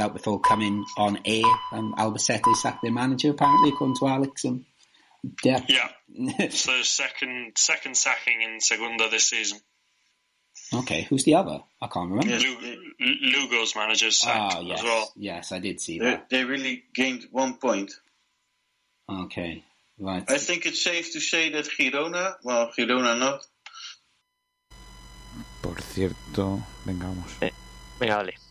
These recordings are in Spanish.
out before coming on air. Um, Albacete sacked their manager apparently, according to Alex. And yeah, yeah. so second second sacking in Segunda this season. Okay, who's the other? I can't remember. Yes. Lugo's manager sacked oh, yes. as well. Yes, I did see they, that. They really gained one point. Okay, right. I think it's safe to say that Girona, well, Girona not. Por cierto, vengamos. Eh, venga, dale.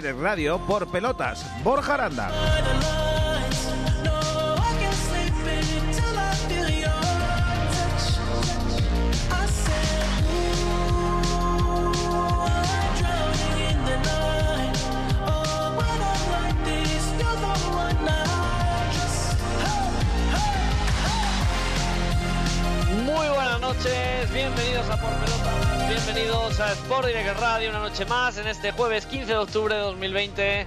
Radio por pelotas, Borja Aranda. A Sport Direct Radio, una noche más en este jueves 15 de octubre de 2020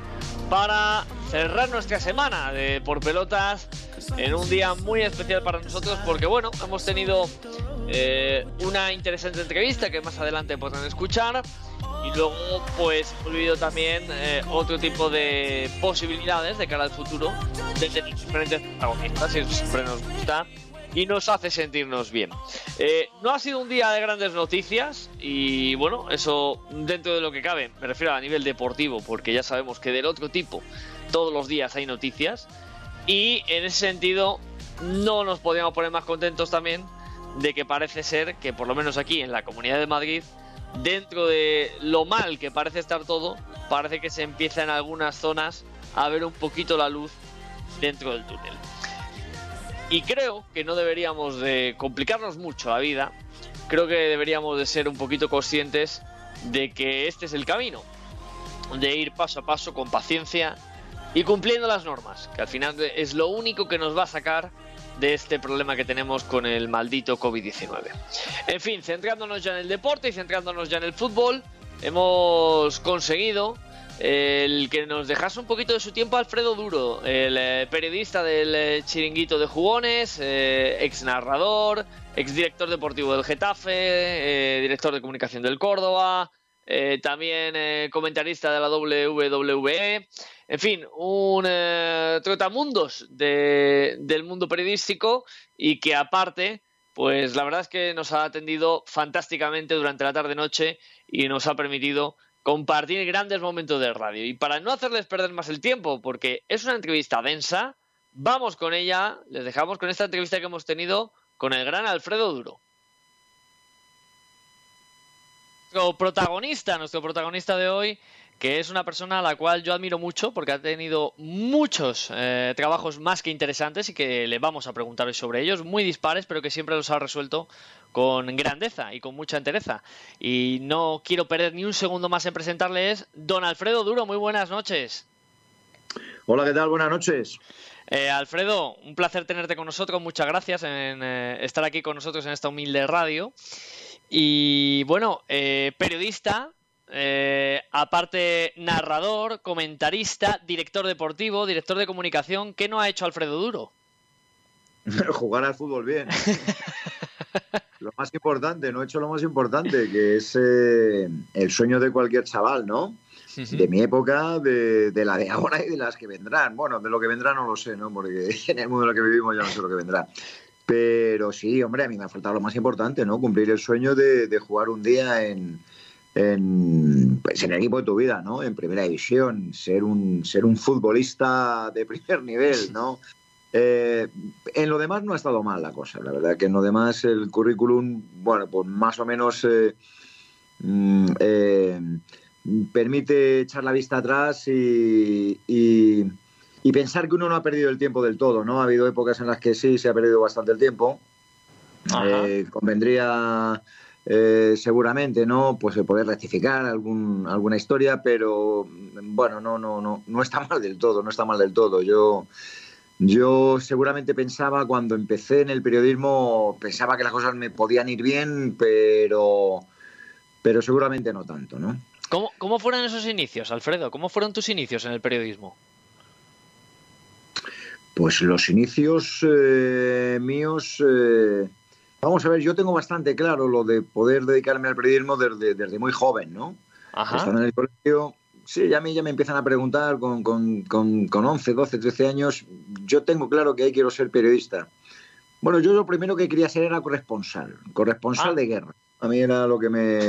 para cerrar nuestra semana de Por Pelotas en un día muy especial para nosotros porque bueno, hemos tenido eh, una interesante entrevista que más adelante podrán escuchar y luego pues vivido también eh, otro tipo de posibilidades de cara al futuro de tener diferentes protagonistas eso siempre nos gusta y nos hace sentirnos bien. Eh, no ha sido un día de grandes noticias y bueno, eso dentro de lo que cabe, me refiero a nivel deportivo, porque ya sabemos que del otro tipo todos los días hay noticias y en ese sentido no nos podíamos poner más contentos también de que parece ser que por lo menos aquí en la Comunidad de Madrid, dentro de lo mal que parece estar todo, parece que se empieza en algunas zonas a ver un poquito la luz dentro del túnel. Y creo que no deberíamos de complicarnos mucho la vida. Creo que deberíamos de ser un poquito conscientes de que este es el camino. De ir paso a paso con paciencia y cumpliendo las normas. Que al final es lo único que nos va a sacar de este problema que tenemos con el maldito COVID-19. En fin, centrándonos ya en el deporte y centrándonos ya en el fútbol, hemos conseguido el que nos dejase un poquito de su tiempo Alfredo Duro, el eh, periodista del eh, chiringuito de jugones, eh, ex narrador, ex director deportivo del Getafe, director de comunicación del Córdoba, también comentarista de la WWE, en fin, un trotamundos de, del mundo periodístico y que aparte, pues la verdad es que nos ha atendido fantásticamente durante la tarde-noche y nos ha permitido compartir grandes momentos de radio. Y para no hacerles perder más el tiempo, porque es una entrevista densa, vamos con ella, les dejamos con esta entrevista que hemos tenido con el gran Alfredo Duro. Nuestro protagonista, nuestro protagonista de hoy, que es una persona a la cual yo admiro mucho porque ha tenido muchos eh, trabajos más que interesantes y que le vamos a preguntar hoy sobre ellos, muy dispares, pero que siempre los ha resuelto con grandeza y con mucha entereza. Y no quiero perder ni un segundo más en presentarles don Alfredo Duro. Muy buenas noches. Hola, ¿qué tal? Buenas noches. Eh, Alfredo, un placer tenerte con nosotros. Muchas gracias en eh, estar aquí con nosotros en esta humilde radio. Y bueno, eh, periodista, eh, aparte narrador, comentarista, director deportivo, director de comunicación. ¿Qué no ha hecho Alfredo Duro? Jugar al fútbol bien. lo más importante, no he hecho lo más importante, que es eh, el sueño de cualquier chaval, ¿no? de mi época, de, de, la de ahora y de las que vendrán. Bueno, de lo que vendrá no lo sé, ¿no? Porque en el mundo en el que vivimos ya no sé lo que vendrá. Pero sí, hombre, a mí me ha faltado lo más importante, ¿no? Cumplir el sueño de, de jugar un día en, en, pues en, el equipo de tu vida, ¿no? En primera división, ser un, ser un futbolista de primer nivel, ¿no? Eh, en lo demás no ha estado mal la cosa, la verdad que en lo demás el currículum, bueno, pues más o menos eh, mm, eh, permite echar la vista atrás y, y, y, pensar que uno no ha perdido el tiempo del todo, ¿no? Ha habido épocas en las que sí se ha perdido bastante el tiempo. Convendría seguramente, ¿no? Pues poder rectificar algún, alguna historia, pero bueno, no, no, no, no está mal del todo, no está mal del todo. Yo yo seguramente pensaba cuando empecé en el periodismo, pensaba que las cosas me podían ir bien, pero, pero seguramente no tanto, ¿no? ¿Cómo, ¿Cómo fueron esos inicios, Alfredo? ¿Cómo fueron tus inicios en el periodismo? Pues los inicios eh, míos, eh, vamos a ver, yo tengo bastante claro lo de poder dedicarme al periodismo desde, desde muy joven, ¿no? Ajá. Estando en el colegio, sí, ya a mí ya me empiezan a preguntar con, con, con, con 11, 12, 13 años, yo tengo claro que ahí quiero ser periodista. Bueno, yo lo primero que quería ser era corresponsal, corresponsal Ah. de guerra. A mí era lo que me,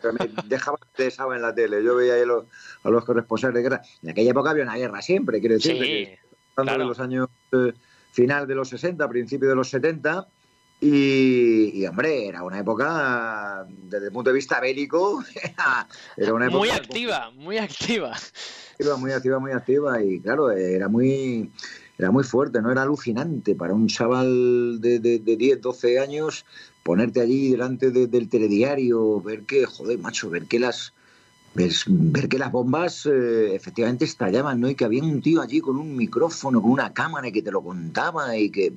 que me dejaba interesado en la tele. Yo veía ahí los- a los corresponsales de guerra. En aquella época había una guerra siempre, quiero decir, Sí, hablando claro. de los años eh, final de los 60, principio de los 70. Y, y, hombre, era una época, desde el punto de vista bélico, era, era una época Muy activa, muy activa. activa, muy activa, muy activa y claro, era muy era muy fuerte, no era alucinante para un chaval de, de, de 10, 12 años ponerte allí delante de- del telediario, ver que, joder, macho, ver que las ver, ver que las bombas eh, efectivamente estallaban, ¿no? Y que había un tío allí con un micrófono, con una cámara y que te lo contaba y que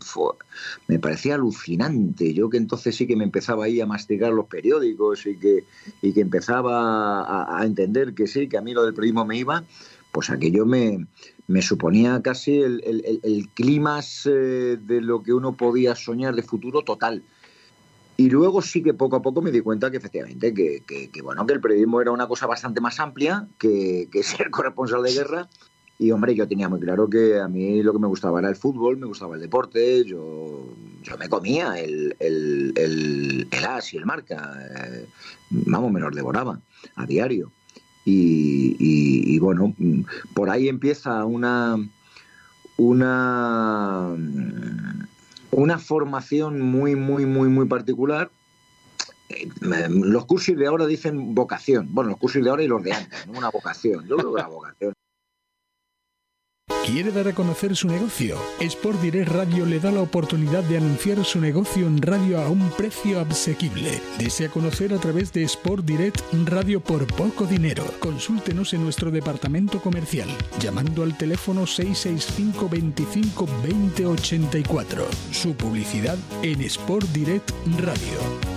me parecía alucinante. Yo que entonces sí que me empezaba ahí a masticar los periódicos y que, y que empezaba a, entender que sí, que a mí lo del periodismo me iba, pues aquello me, me suponía casi el, el, el, clímax eh, de lo que uno podía soñar de futuro total. Y luego sí que poco a poco me di cuenta que efectivamente que, que, bueno que el periodismo era una cosa bastante más amplia que, que ser corresponsal de guerra. Y hombre, yo tenía muy claro que a mí lo que me gustaba era el fútbol, me gustaba el deporte, yo, yo me comía el, el, el, el as y el marca, eh, vamos, me los devoraba a diario. Y, y, y, bueno, por ahí empieza una, una, una formación muy, muy, muy, muy particular. Eh, Los cursos de ahora dicen vocación. Bueno, los cursos de ahora y los de antes, ¿no? una vocación. Yo creo que la vocación. ¿Quiere dar a conocer su negocio? Sport Direct Radio le da la oportunidad de anunciar su negocio en radio a un precio asequible. Desea conocer a través de Sport Direct Radio por poco dinero. Consúltenos en nuestro departamento comercial llamando al teléfono 665 25 20 84. Su publicidad en Sport Direct Radio.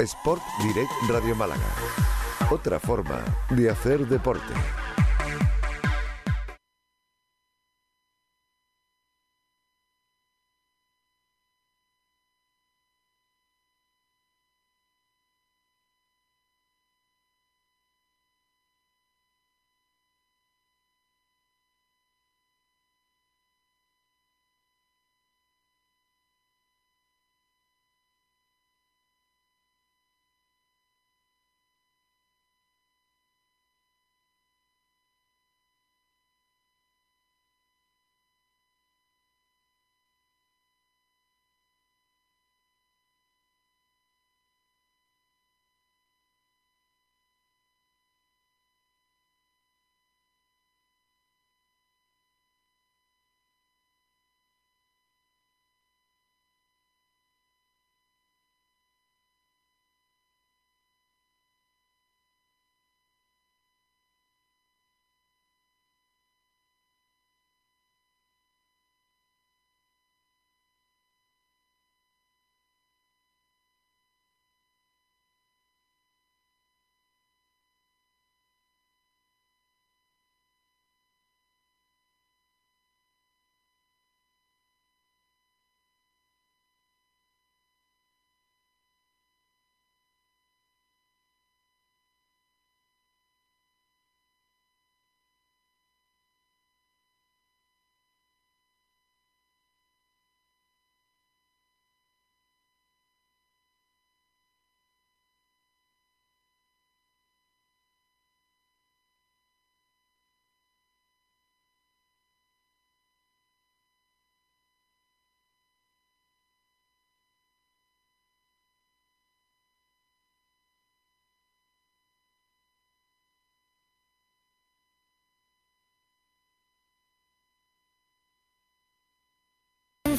Sport Direct Radio Málaga. Otra forma de hacer deporte.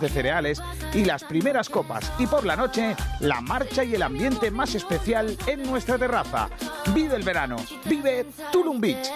de cereales y las primeras copas. Y por la noche, la marcha y el ambiente más especial en nuestra terraza. Vive el verano, vive Tulum Beach.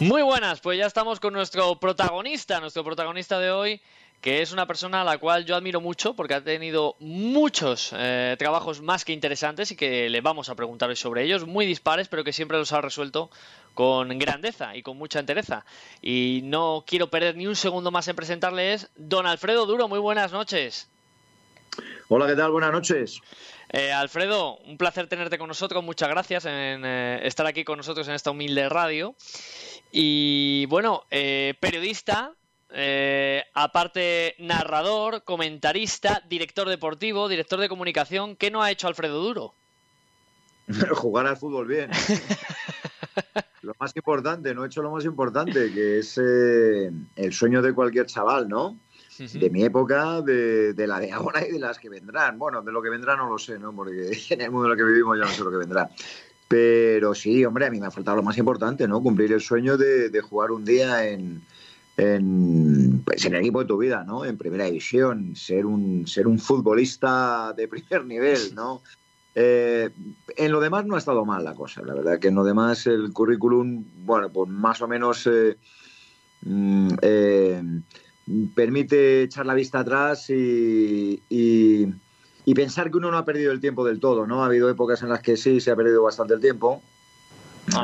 Muy buenas, pues ya estamos con nuestro protagonista, nuestro protagonista de hoy, que es una persona a la cual yo admiro mucho porque ha tenido muchos eh, trabajos más que interesantes y que le vamos a preguntar hoy sobre ellos, muy dispares, pero que siempre los ha resuelto con grandeza y con mucha entereza. Y no quiero perder ni un segundo más en presentarle es don Alfredo Duro. Muy buenas noches. Hola, ¿qué tal? Buenas noches. Eh, Alfredo, un placer tenerte con nosotros. Muchas gracias en eh, estar aquí con nosotros en esta humilde radio. Y bueno, eh, periodista, aparte narrador, comentarista, director deportivo, director de comunicación. ¿Qué no ha hecho Alfredo Duro? Jugar al fútbol bien. lo más importante, no he hecho lo más importante, que es el sueño de cualquier chaval, ¿no? de mi época, de, la de ahora y de las que vendrán. Bueno, de lo que vendrá no lo sé, ¿no? Porque en el mundo en el que vivimos ya no sé lo que vendrá. Pero sí, hombre, a mí me ha faltado lo más importante, ¿no? Cumplir el sueño de, jugar un día en, en, pues en el equipo de tu vida, ¿no? En primera división, ser un, ser un futbolista de primer nivel, ¿no? Eh, en lo demás no ha estado mal la cosa, la verdad que en lo demás el currículum, bueno, pues más o menos eh, mm, eh, permite echar la vista atrás y, y, pensar que uno no ha perdido el tiempo del todo, ¿no? Ha habido épocas en las que sí se ha perdido bastante el tiempo.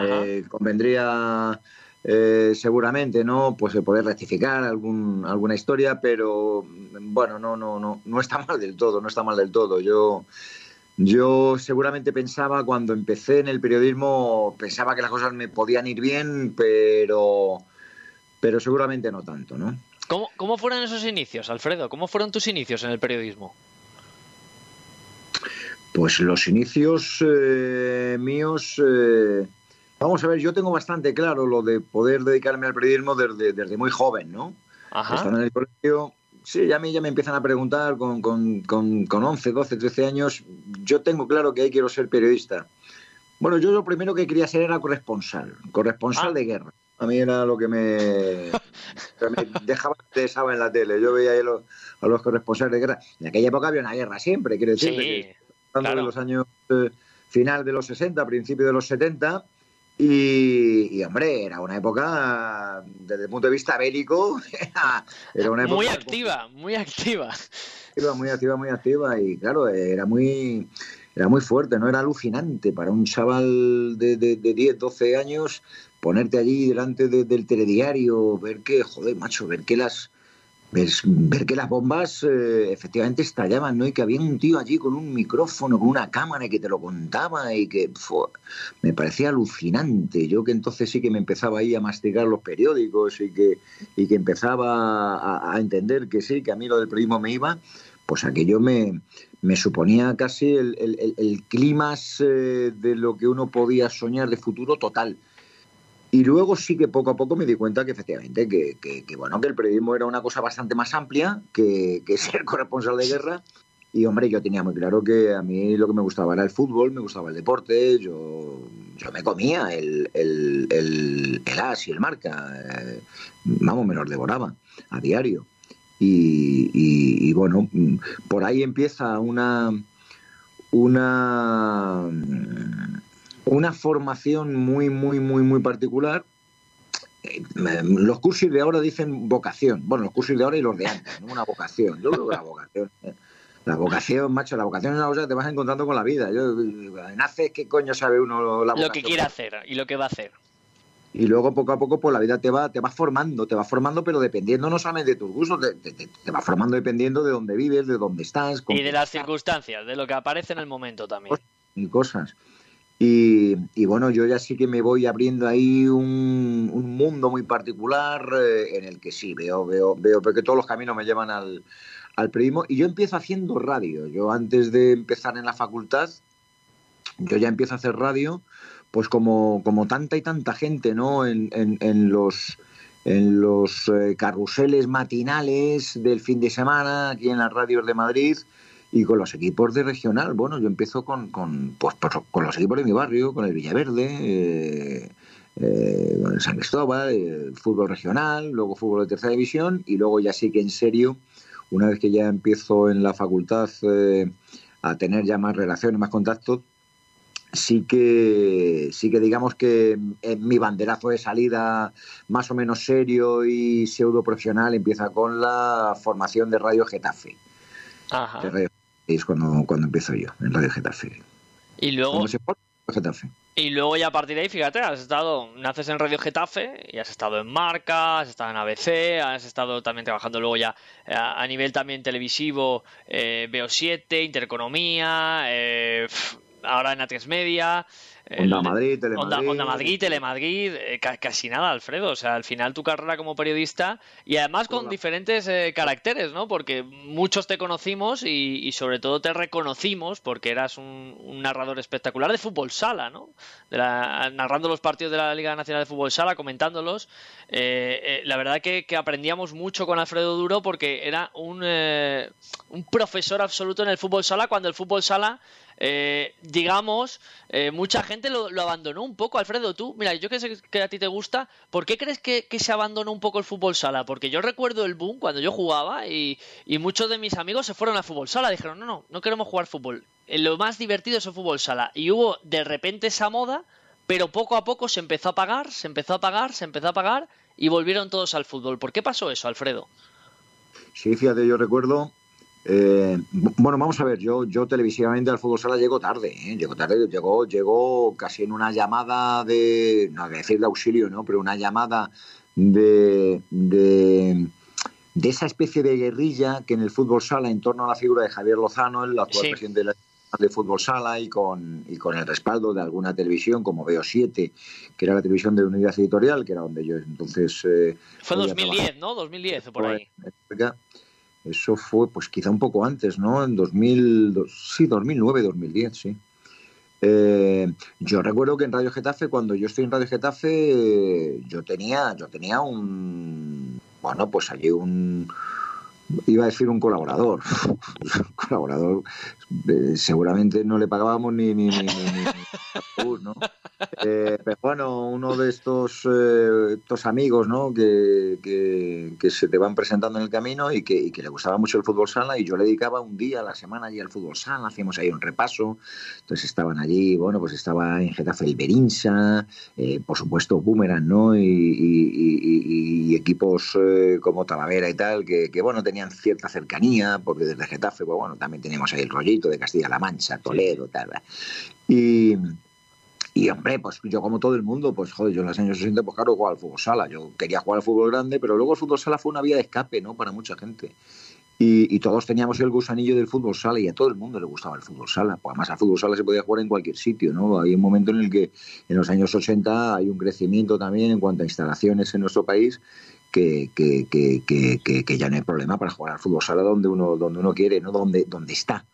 Eh, convendría eh, seguramente, ¿no? Pues poder rectificar algún, alguna historia, pero bueno, no, no, no, no está mal del todo, no está mal del todo. Yo yo seguramente pensaba cuando empecé en el periodismo, pensaba que las cosas me podían ir bien, pero, pero seguramente no tanto, ¿no? ¿Cómo, fueron esos inicios, Alfredo? ¿Cómo fueron tus inicios en el periodismo? Pues los inicios eh, míos, eh, vamos a ver, yo tengo bastante claro lo de poder dedicarme al periodismo desde, muy joven, ¿no? Ajá. Estando en el colegio, sí, ya a mí ya me empiezan a preguntar con, con, con, con 11, 12, 13 años, yo tengo claro que ahí quiero ser periodista. Bueno, yo lo primero que quería ser era corresponsal, corresponsal ah. de guerra. A mí era lo que me, me dejaba interesaba en la tele. Yo veía ahí a los, corresponsales de guerra. En aquella época había una guerra siempre, quiero decir. Sí, de los años eh, final de los 60, principio de los 70. Y, hombre, era una época, desde el punto de vista bélico, era una época... Muy activa, muy activa. Muy activa, muy activa. Y claro, era muy era muy fuerte, ¿no? Era alucinante para un chaval de, de, de 10, 12 años ponerte allí delante del telediario, ver que, joder, macho, ver que las ver, que las bombas eh, efectivamente estallaban, ¿no? Y que había un tío allí con un micrófono, con una cámara y que te lo contaba y que me parecía alucinante. Yo que entonces sí que me empezaba ahí a masticar los periódicos y que, y que empezaba a, entender que sí, que a mí lo del periodismo me iba, pues aquello me, me suponía casi el, el, el, clima eh, de lo que uno podía soñar de futuro total. Y luego sí que poco a poco me di cuenta que efectivamente que, que, bueno que el periodismo era una cosa bastante más amplia que, ser corresponsal de guerra. Y hombre, yo tenía muy claro que a mí lo que me gustaba era el fútbol, me gustaba el deporte, yo, yo me comía el, el, el, el as y el marca, eh, vamos, me los devoraba a diario. Y, y, bueno, por ahí empieza una, una una formación muy, muy, muy, muy particular. Eh, los cursos de ahora dicen vocación. Bueno, los cursos de ahora y los de antes, ¿no? Una vocación. Yo creo que la vocación. ¿eh? La vocación, macho, la vocación es una cosa que te vas encontrando con la vida. Yo, naces, ¿qué coño sabe uno la Lo que quiere hacer y lo que va a hacer. Y luego poco a poco, pues la vida te va, te va formando, te va formando, pero dependiendo no solamente de tus gustos, te, te, va formando dependiendo de dónde vives, de dónde estás. Y de las circunstancias, de lo que aparece en el momento también. Y cosas. Y, bueno, yo ya sí que me voy abriendo ahí un, mundo muy particular eh, en el que sí, veo, veo, veo, porque todos los caminos me llevan al, al periodismo. Y yo empiezo haciendo radio. Yo antes de empezar en la facultad, yo ya empiezo a hacer radio, pues como, como tanta y tanta gente, ¿no? En, en, los en los eh, carruseles matinales del fin de semana aquí en las radios de Madrid y con los equipos de regional, bueno, yo empiezo con, con, pues, con los equipos de mi barrio, con el Villaverde, eh, eh, con el San Cristóbal, el fútbol regional, luego fútbol de tercera división y luego ya sí que en serio, una vez que ya empiezo en la facultad eh, a tener ya más relaciones, más contactos, sí que sí que digamos que en mi banderazo de salida más o menos serio y pseudo profesional empieza con la formación de Radio Getafe. Ajá. De Radio- es cuando, cuando empiezo yo, en Radio Getafe. Y luego, se Radio Getafe. y luego ya a partir de ahí, fíjate, has estado, naces en Radio Getafe y has estado en Marca, has estado en ABC, has estado también trabajando luego ya eh, a, a nivel también televisivo, eh, Veo7, Intereconomía, eh, ahora en A3 Media. Onda el- Madrid, Telemadrid. Onda Madrid, Telemadrid, eh, ca- casi nada, Alfredo. O sea, al final tu carrera como periodista y además con diferentes eh, caracteres, ¿no? Porque muchos te conocimos y, y sobre todo te reconocimos porque eras un, un narrador espectacular de fútbol sala, ¿no? De la- narrando los partidos de la Liga Nacional de Fútbol Sala, comentándolos. Eh, la verdad que, que aprendíamos mucho con Alfredo Duro porque era un, un profesor absoluto en el fútbol sala cuando el fútbol sala eh, digamos, eh, mucha gente lo, abandonó un poco. Alfredo, tú, mira, yo que sé que a ti te gusta, ¿por qué crees que, se abandonó un poco el fútbol sala? Porque yo recuerdo el boom cuando yo jugaba y, y muchos de mis amigos se fueron a fútbol sala. Dijeron, no, no, no queremos jugar fútbol. Eh, Lo más divertido es el fútbol sala. Y hubo de repente esa moda, pero poco a poco se empezó a pagar, se empezó a pagar, se empezó a pagar y volvieron todos al fútbol. ¿Por qué pasó eso, Alfredo? Sí, fíjate, yo recuerdo. Eh, bueno, vamos a ver, yo, yo televisivamente al fútbol sala llego tarde, ¿eh? llego tarde, llegó, llegó casi en una llamada de, no voy a decir de auxilio, ¿no? Pero una llamada de, de, de esa especie de guerrilla que en el fútbol sala, en torno a la figura de Javier Lozano, el actual Sí. presidente de la de fútbol sala y con, y con el respaldo de alguna televisión como Veo 7, que era la televisión de Unidad Editorial, que era donde yo entonces eh, Fue podía 2010, ¿no? 2010 o por ahí. Eso fue, pues quizá un poco antes, ¿no? En 2000, dos- sí, 2009, 2010, sí. Eh, yo recuerdo que en Radio Getafe, cuando yo estoy en Radio Getafe, yo tenía, yo tenía un, bueno, pues allí un, iba a decir un colaborador, un colaborador, eh, seguramente no le pagábamos ni, ni, ni. Eh, pero bueno, uno de estos, eh, estos amigos ¿no? que, que, se te van presentando en el camino y que, que le gustaba mucho el fútbol sala y yo le dedicaba un día a la semana allí al fútbol sala, hacíamos ahí un repaso, entonces estaban allí, bueno, pues estaba en Getafe el Berinsa, eh, por supuesto Boomerang, ¿no? Y, y- y- equipos como Talavera y tal, que, que, bueno, tenían cierta cercanía, porque desde Getafe, pues bueno, también teníamos ahí el rollito de Castilla-La Mancha, Toledo, tal, ¿verdad? Y, y hombre, pues yo como todo el mundo, pues joder, yo en los años 60, pues claro, jugaba al fútbol sala. Yo quería jugar al fútbol grande, pero luego el fútbol sala fue una vía de escape, ¿no? Para mucha gente. Y, y todos teníamos el gusanillo del fútbol sala y a todo el mundo le gustaba el fútbol sala. Pues además al fútbol sala se podía jugar en cualquier sitio, ¿no? Hay un momento en el que en los años 80 hay un crecimiento también en cuanto a instalaciones en nuestro país que, que, que, que, ya no hay problema para jugar al fútbol sala donde uno, donde uno quiere, ¿no? Donde, donde está.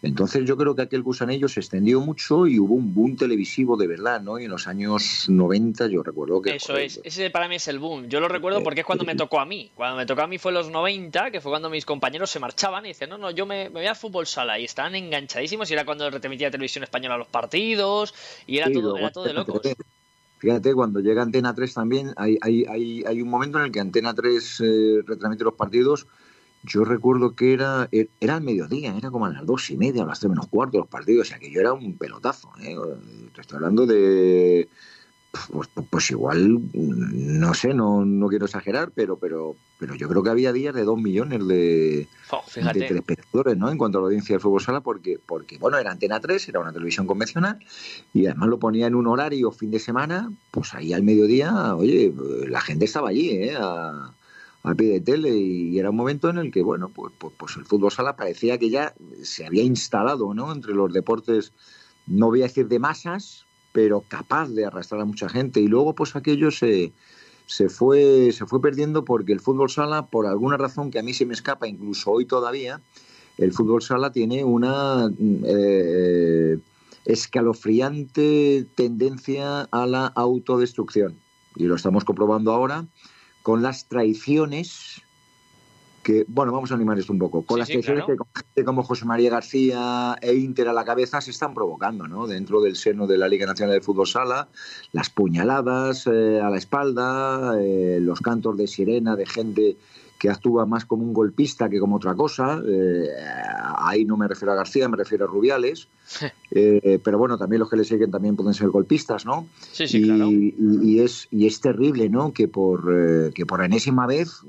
Entonces yo creo que aquel gusanillo se extendió mucho y hubo un boom televisivo de verdad, ¿no? Y en los años 90 yo recuerdo que... Eso joder, es, ese para mí es el boom. Yo lo recuerdo porque es cuando me tocó a mí. Cuando me tocó a mí fue en los 90, que fue cuando mis compañeros se marchaban y decían, no, no, yo me, me voy a fútbol sala. Y estaban enganchadísimos y era cuando retransmitía televisión española los partidos y era Sí, todo, era todo de locos. 3. Fíjate, cuando llega Antena 3 también, hay, hay, hay, hay un momento en el que Antena 3 eh, retransmite los partidos. Yo recuerdo que era er- era al mediodía, era como a las dos y media, a las tres menos cuarto los partidos, o sea que yo era un pelotazo. ¿eh? Te estoy hablando de. Pues, pues- igual, mm, no sé, no, no quiero exagerar, pero, pero, pero yo creo que había días de dos millones de, fíjate. telespectadores, ¿no? En cuanto a la audiencia del fútbol sala, porque, porque, bueno, era Antena 3, era una televisión convencional, y además lo ponía en un horario fin de semana, pues ahí al mediodía, oye, la gente estaba allí, ¿eh? A, a pie de tele, y era un momento en el que, bueno, pues, pues, pues el fútbol sala parecía que ya se había instalado, ¿no? Entre los deportes, no voy a decir de masas, pero capaz de arrastrar a mucha gente, y luego, pues aquello se se fue, se fue perdiendo porque el fútbol sala, por alguna razón que a mí se me escapa, incluso hoy todavía, el fútbol sala tiene una eh, escalofriante tendencia a la autodestrucción. Y lo estamos comprobando ahora con las traiciones que, bueno, vamos a animar esto un poco, con Sí, las sí, claro. que gente como José María García e Inter a la cabeza se están provocando, ¿no? Dentro del seno de la Liga Nacional de Fútbol Sala, las puñaladas eh, a la espalda, eh, los cantos de sirena de gente que actúa más como un golpista que como otra cosa. Eh, ahí no me refiero a García, me refiero a Rubiales. Eh, pero bueno, también los que le siguen también pueden ser golpistas, ¿no? Sí, sí, y, claro. y- y es, y es terrible, ¿no? Que por, eh, que por enésima vez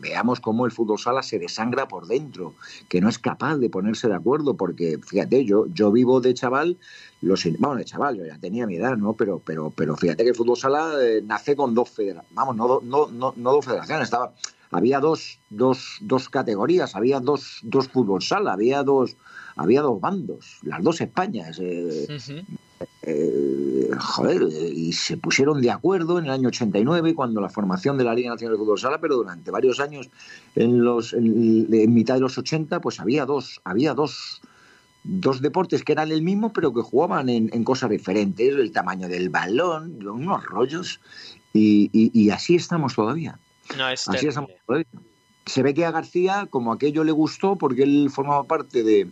veamos cómo el fútbol sala se desangra por dentro, que no es capaz de ponerse de acuerdo, porque fíjate, yo, yo vivo de chaval, los, bueno, de chaval, yo ya tenía mi edad, ¿no? Pero, pero, pero fíjate que el fútbol sala nace con dos federaciones, vamos, no, no, no, no dos federaciones, estaba, había dos, dos, dos categorías, había dos, dos fútbol sala, había dos, había dos bandos, las dos Españas. eh, eh, joder, y se pusieron de acuerdo en el año 89 cuando la formación de la Liga Nacional de Fútbol Sala, pero durante varios años en los en, en mitad de los 80 pues había dos había dos dos deportes que eran el mismo pero que jugaban en, en cosas diferentes, el tamaño del balón, unos rollos y, y- y así estamos todavía. No, es Así. Se ve que a García, como aquello le gustó, porque él formaba parte de,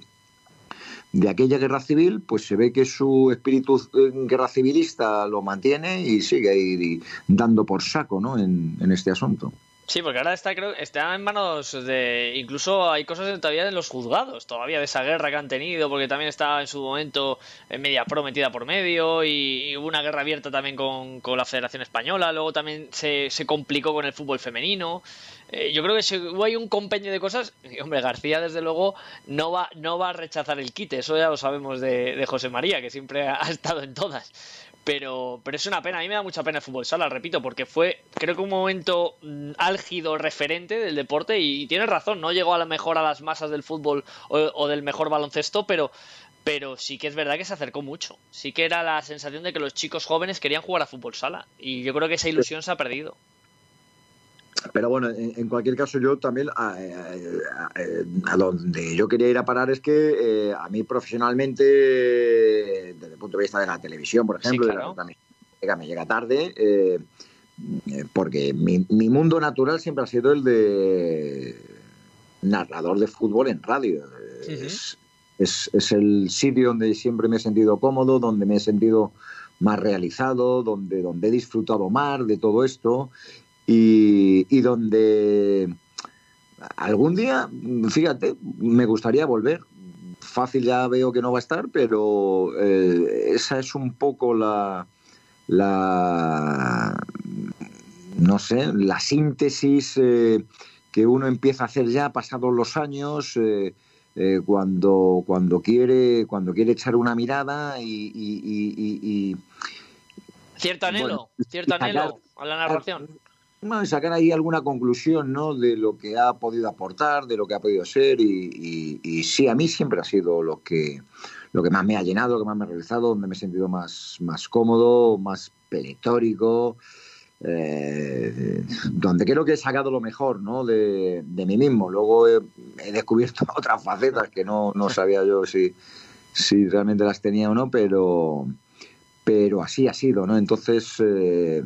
de aquella guerra civil, pues se ve que su espíritu eh, guerra civilista lo mantiene y sigue ahí dando por saco ¿no? en, en este asunto. Sí, porque ahora está, creo, está en manos de. Incluso hay cosas todavía en los juzgados, todavía de esa guerra que han tenido, porque también estaba en su momento en media prometida por medio y, hubo una guerra abierta también con, con la Federación Española. Luego también se, se complicó con el fútbol femenino. Eh, yo creo que si ahí un compendio de cosas. Hombre, García, desde luego, no va, no va a rechazar el quite, eso ya lo sabemos de, de José María, que siempre ha estado en todas. Pero, pero es una pena, a mí me da mucha pena el fútbol sala, repito, porque fue, creo que un momento mm, álgido, referente del deporte, y, tienes razón, no llegó a lo mejor a las masas del fútbol o, o del mejor baloncesto, pero, pero sí que es verdad que se acercó mucho. Sí que era la sensación de que los chicos jóvenes querían jugar a fútbol sala, y yo creo que esa ilusión se ha perdido. Pero bueno, en, en cualquier caso yo también a, a- a- a donde yo quería ir a parar es que eh, a mí profesionalmente, desde el punto de vista de la televisión, por ejemplo, de la transmisión, llega- me llega tarde, eh, eh, porque mi, mi mundo natural siempre ha sido el de narrador de fútbol en radio. Es, es, es el sitio donde siempre me he sentido cómodo, donde me he sentido más realizado, donde, donde he disfrutado más de todo esto y, y donde algún día, fíjate, me gustaría volver. Fácil ya veo que no va a estar, pero eh, esa es un poco la, la no sé, la síntesis eh, que uno empieza a hacer ya pasados los años, eh, eh, cuando, cuando, quiere, cuando quiere echar una mirada y, y- y- y- y- Cierto anhelo, Bueno, cierto anhelo a la narración. Bueno, sacar ahí alguna conclusión ¿no? de lo que ha podido aportar, de lo que ha podido ser y, y- y sí, a mí siempre ha sido lo que, lo que más me ha llenado, lo que más me ha realizado, donde me he sentido más, más cómodo, más pletórico, eh, donde creo que he sacado lo mejor ¿no? de, de mí mismo. Luego he, he descubierto otras facetas que no, no sabía yo si, si realmente las tenía o no, pero, pero así ha sido, ¿no? Entonces, eh,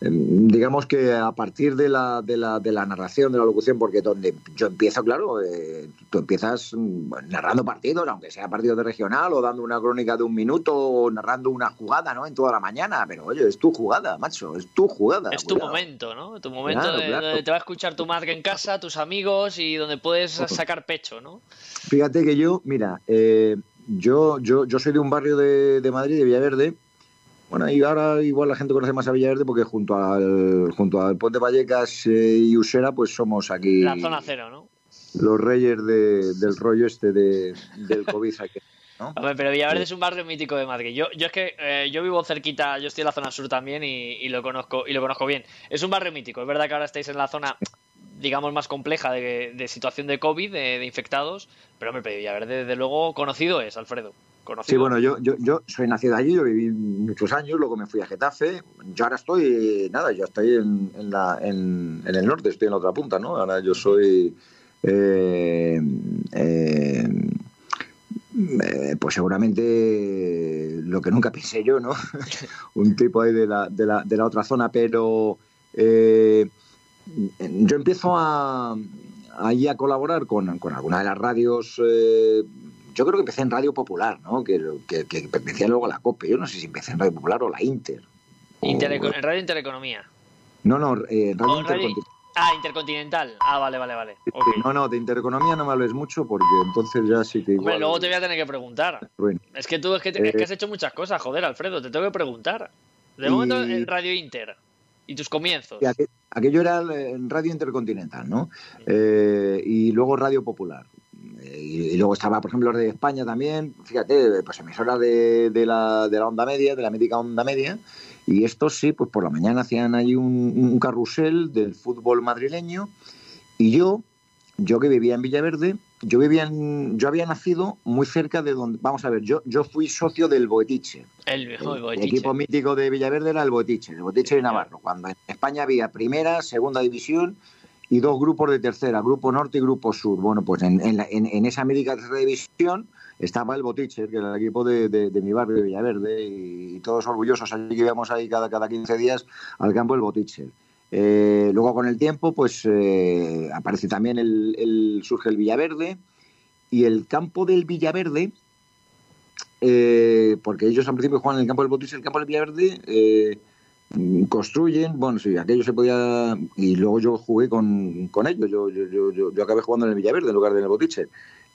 digamos que a partir de la, de, la, de la narración, de la locución, porque donde yo empiezo, claro, eh, tú empiezas mm, narrando partidos, aunque sea partidos de regional, o dando una crónica de un minuto, o narrando una jugada, ¿no? En toda la mañana, pero oye, es tu jugada, macho, es tu jugada. Es tu momento, ¿no? Tu momento Claro, de- claro. donde te va a escuchar tu madre en casa, tus amigos y donde puedes sacar pecho, ¿no? Fíjate que yo, mira, eh, yo, yo, yo soy de un barrio de, de Madrid, de Villaverde. Bueno, y ahora igual la gente conoce más a Villaverde porque junto al, junto al Puente Vallecas eh, y Usera, pues somos aquí La zona cero, ¿no? los reyes de- del rollo este de, del COVID. aquí, ¿no? Hombre, pero Villaverde es un barrio mítico de Madrid. Yo, yo es que eh, yo vivo cerquita, yo estoy en la zona sur también y, y lo conozco y lo conozco bien. Es un barrio mítico. Es verdad que ahora estáis en la zona, digamos, más compleja de, de situación de COVID, de, de infectados, pero hombre, pero Villaverde desde luego conocido es, Alfredo. Sí, bueno, yo, yo, yo soy nacido allí, yo viví muchos años, luego me fui a Getafe. Yo ahora estoy, nada, yo estoy en, en, el norte, estoy en la otra punta, ¿no? Ahora yo soy, eh, eh, eh, pues seguramente lo que nunca pensé yo, ¿no? Un tipo ahí de la, de la, de la otra zona, pero yo empiezo a, a colaborar con, con alguna de las radios. Eh, yo creo que empecé en Radio Popular, ¿no? Que, que, que pertenecía luego a la COPE. Yo no sé si empecé en Radio Popular o la Inter. Intereco- en Radio Intereconomía. No, no, eh, Radio Oh, Radio- Intercontinental. Ah, Intercontinental. Ah, vale, vale, vale. Sí, No, no, de intereconomía no me hables mucho porque entonces ya sí que Hombre, igual... luego te voy a tener que preguntar. Bueno, Es que tú es que, te- es Eh. que has hecho muchas cosas, joder, Alfredo, te tengo que preguntar. De Y- momento en Radio Inter y tus comienzos. y aquello era en Radio Intercontinental, ¿no? Eh, y luego Radio Popular. Y, y luego estaba, por ejemplo, de España también, fíjate, pues emisora de, de la, de la onda media, de la mítica onda media, y estos sí, pues por la mañana hacían ahí un, un carrusel del fútbol madrileño, y yo, yo que vivía en Villaverde, yo vivía en, yo había nacido muy cerca de donde, vamos a ver, yo, yo fui socio del Boetiche, El viejo el Boetiche. equipo mítico de Villaverde era el Botiche, el Botiche de Navarro, cuando en España había primera, segunda división y dos grupos de tercera, grupo norte y grupo sur. Bueno, pues en, en la- en- en esa mítica tercera división estaba el Botiche, que era el equipo de, de- mi barrio de Villaverde, y, todos orgullosos allí que íbamos ahí cada, cada 15 días al campo del Botiche. Eh, luego con el tiempo, pues eh, aparece también el, surge el Villaverde y el campo del Villaverde eh, porque ellos al principio juegan en el campo del Botis y el campo del Villaverde, eh, construyen, bueno, sí, aquello se podía, y luego yo jugué con, con ellos, yo, yo, yo, yo, yo acabé jugando en el Villaverde en lugar de en el Botiche.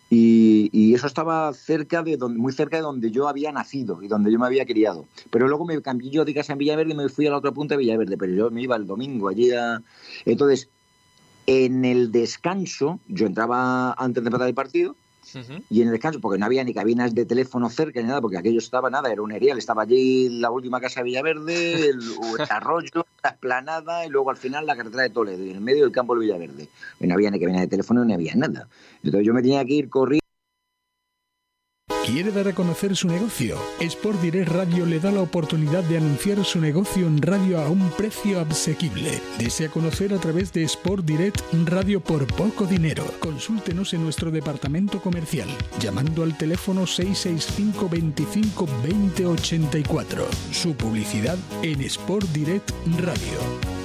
Y, y eso estaba cerca de donde, muy cerca de donde yo había nacido y donde yo me había criado. Pero luego me cambié yo de casa en Villaverde y me fui a la otra punta de Villaverde, pero yo me iba el domingo allí a... Entonces, en el descanso, yo entraba antes de empezar el partido, Y en el descanso, porque no había ni cabinas de teléfono cerca ni nada, porque aquello estaba nada, era un erial, estaba allí la última casa de Villaverde, el, el arroyo, la esplanada y luego al final la carretera de Toledo y en el medio el campo del Villaverde. Y no había ni cabina de teléfono ni había nada. Entonces yo me tenía que ir corriendo. ¿Quiere dar a conocer su negocio? Sport Direct Radio le da la oportunidad de anunciar su negocio en radio a un precio asequible. Desea conocer a través de Sport Direct Radio por poco dinero. Consúltenos en nuestro departamento comercial llamando al teléfono 665 25 20 84. Su publicidad en Sport Direct Radio.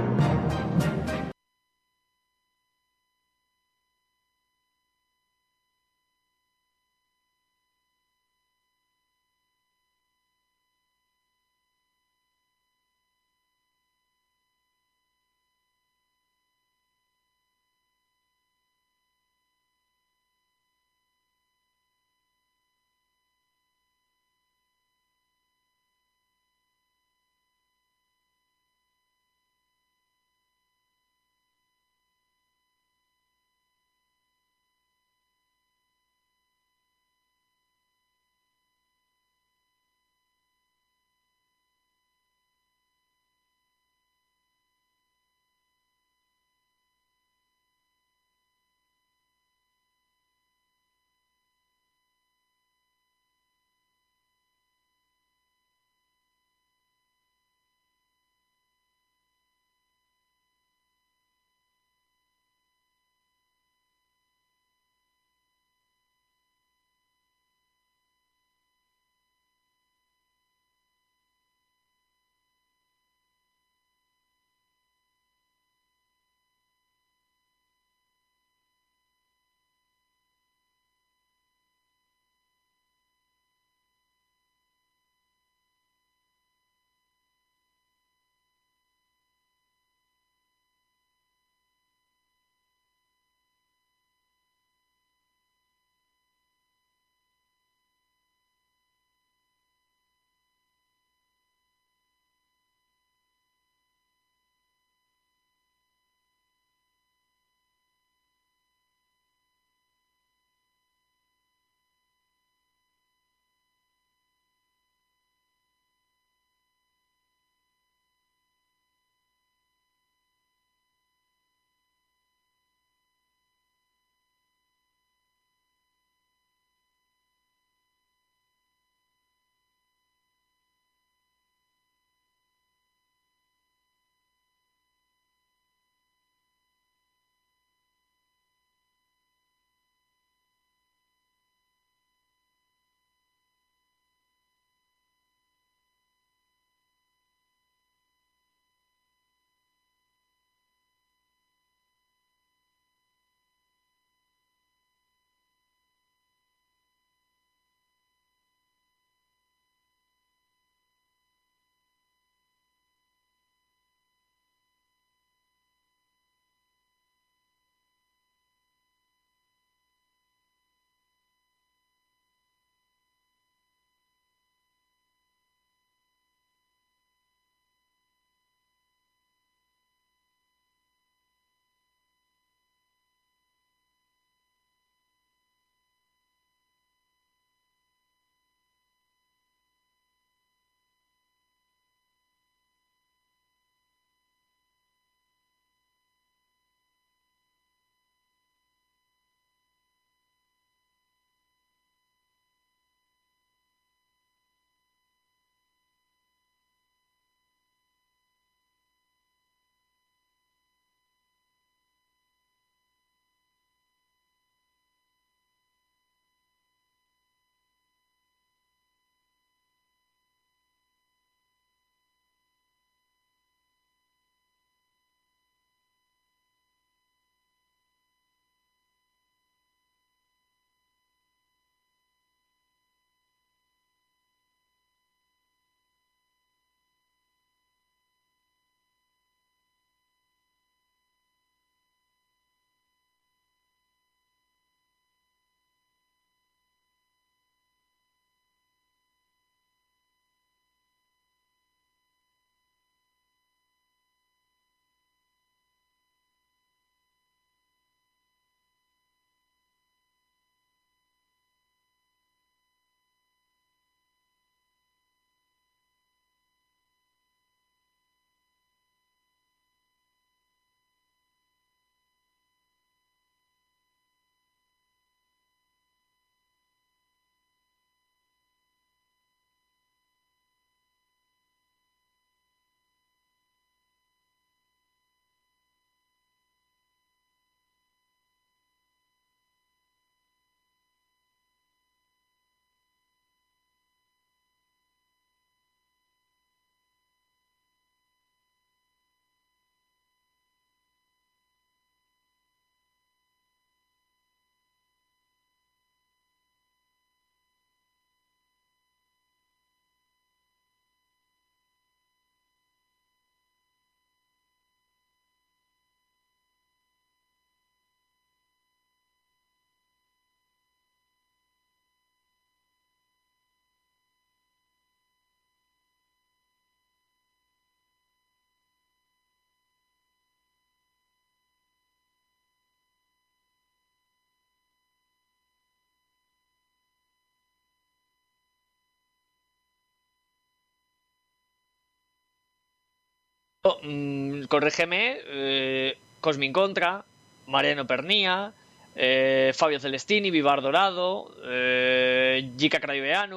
Oh, mm, corrígeme, eh, Cosmin Contra, Mariano Pernía, eh, Fabio Celestini, Vivar Dorado, eh, Jika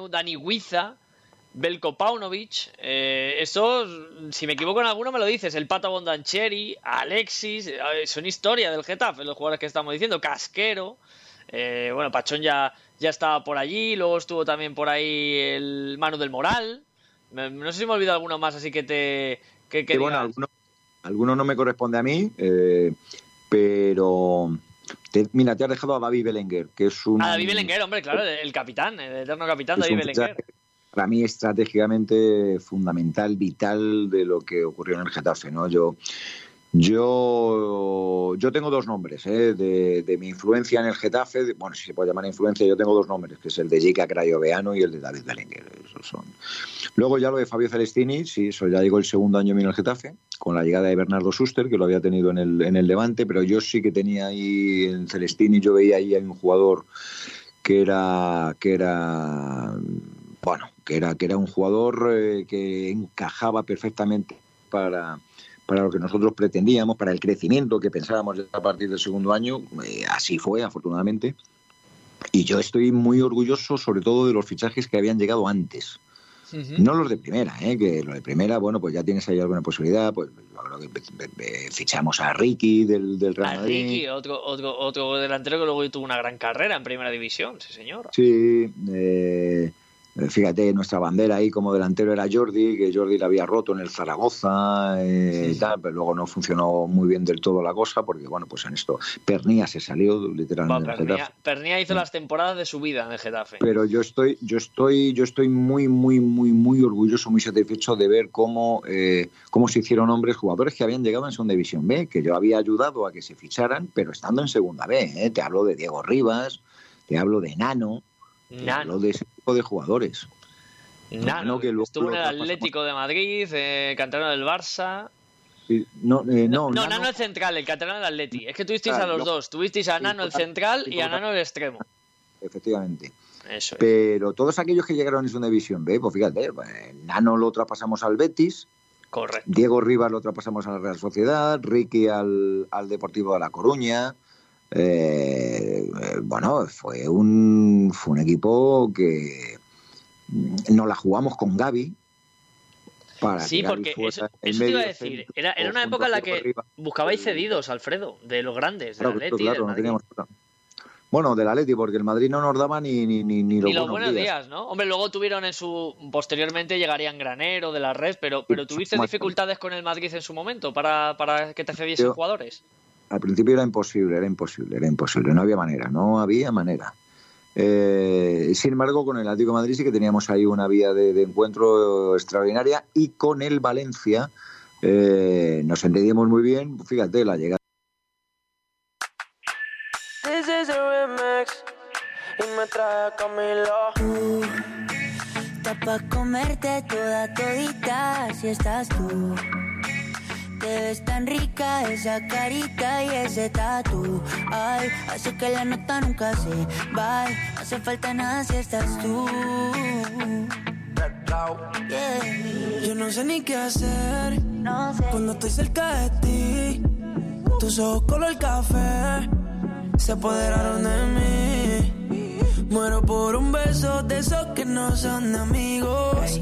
Dani Huiza, Belko Paunovic. Eh, esos, si me equivoco en alguno, me lo dices. El Pato Bondancheri, Alexis, eh, son historia del Getafe, los jugadores que estamos diciendo. Casquero. Bueno, Pachón ya, ya estaba por allí. Luego estuvo también por ahí el Manu del Moral. No sé si me olvido alguno más, así que te. Sí, bueno, digas. alguno, no me corresponde a mí, eh, pero te- mira, te has dejado a David Belenguer, que es un, Ah, David Belenguer, hombre, claro, el capitán, el eterno capitán David Belenguer. para mí estratégicamente fundamental, vital de lo que ocurrió en el Getafe, ¿no? Yo yo yo tengo dos nombres ¿eh? de, de mi influencia en el Getafe, bueno, si se puede llamar influencia, yo tengo dos nombres, que es el de Jica Crayoveano y el de David Belenguer. Esos son. Luego ya lo de Fabio Celestini, sí, eso ya llegó el segundo año mío en el Getafe, con la llegada de Bernardo Suster, que lo había tenido en el, en el Levante, pero yo sí que tenía ahí en Celestini, yo veía ahí a un jugador que era que era bueno que era que era un jugador eh, que encajaba perfectamente para para lo que nosotros pretendíamos para el crecimiento que pensábamos a partir del segundo año Eh, así fue afortunadamente y yo estoy muy orgulloso sobre todo de los fichajes que habían llegado antes no los de primera, ¿eh? que los de primera, bueno, pues ya tienes ahí alguna posibilidad. Pues yo creo que eh, eh, fichamos a Ricky del, del Real A Madrid. Ricky, otro, otro, otro delantero que luego tuvo una gran carrera en primera división, sí señor. Sí, eh, fíjate, nuestra bandera ahí como delantero era Jordi, que Jordi la había roto en el Zaragoza eh, y tal, pero luego no funcionó muy bien del todo la cosa, porque bueno, pues en esto Pernía se salió literalmente del Pernía. Pernía hizo las temporadas de su vida en el Getafe. Pero yo estoy, yo estoy, yo estoy muy, muy, muy, muy orgulloso, muy satisfecho de ver cómo, eh, cómo se hicieron hombres, jugadores que habían llegado en segunda división B, que yo había ayudado a que se ficharan, pero estando en segunda B. ¿eh? Te hablo de Diego Rivas, te hablo de Nano, Nano. de ese tipo de jugadores. Nano, que estuvo en el. Atlético de Madrid, eh, canterano del Barça. Sí, No, eh, no, No, Nano- Nano el central, el canterano del Atleti. Es que tuvisteis Ah, a los lo- dos. Tuvisteis a Nano el central y a. Nano el extremo. efectivamente. Eso es. Pero todos aquellos que llegaron en segunda división B, pues fíjate, pues, Nano lo traspasamos al Betis, Correcto. Diego Rivas lo traspasamos a la Real Sociedad, Ricky al, al Deportivo de La Coruña. Eh, bueno, fue un, fue un equipo que nos la jugamos con Gaby. Para Sí, porque eso, te iba a decir. centro Era, era una época en la que Rivas. buscabais cedidos, Alfredo, de los grandes, del Claro, Atleti, claro, del no teníamos. Bueno, del Atleti, porque el Madrid no nos daba ni, ni, ni, ni los los buenos días. días, ¿no? Hombre, luego tuvieron en su. Posteriormente llegarían Granero de la red, pero, pero ¿tuviste dificultades con el Madrid en su momento para, para que te cediesen Yo- jugadores? Al principio era imposible, era imposible, era imposible, no había manera, no había manera. Eh, sin embargo, con el Atlético de Madrid sí que teníamos ahí una vía de, de encuentro extraordinaria y con el Valencia eh, nos entendíamos muy bien. Fíjate, la llegada This is a remix y me trae Camilo. Está pa' comerte toda todita si estás tú. Te ves tan rica esa carita y ese tatu. Ay, hace que la nota nunca se. No hace falta nada si estás tú. Yeah. Yo no sé ni qué hacer No sé. cuando estoy cerca de ti. Tus ojos color café se apoderaron de mí. Muero por un beso de esos que no son amigos.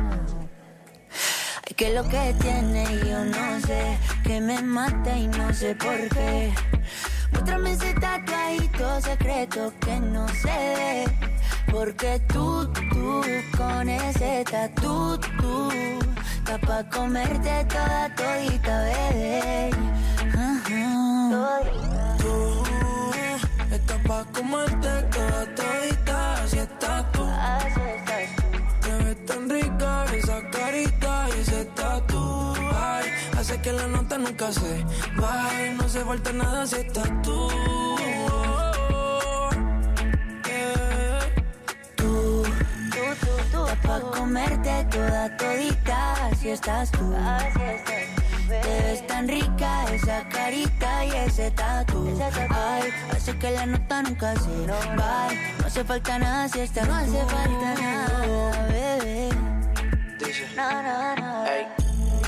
Que lo que tiene yo no sé. Que me mata y no sé por qué. Muéstrame ese tatuadito secreto que no ve. Porque tú, tú, con ese tatu, tú, está pa' comerte toda todita, bebé. Ajá. Tú estás pa' comerte toda todita, así estás tú. Así estás tú. Te ves tan rica hace que la nota nunca se baje. No se falta nada si estás tú. Tú, tú, tú, tú para comerte toda todita, así estás tú. Así estás. Te ves tan rica esa carita y ese tatu. Ay, hace que la nota nunca se no, bye. No hace falta nada si estás No hace falta nada, bebé. Dice. No, no, no. Hey.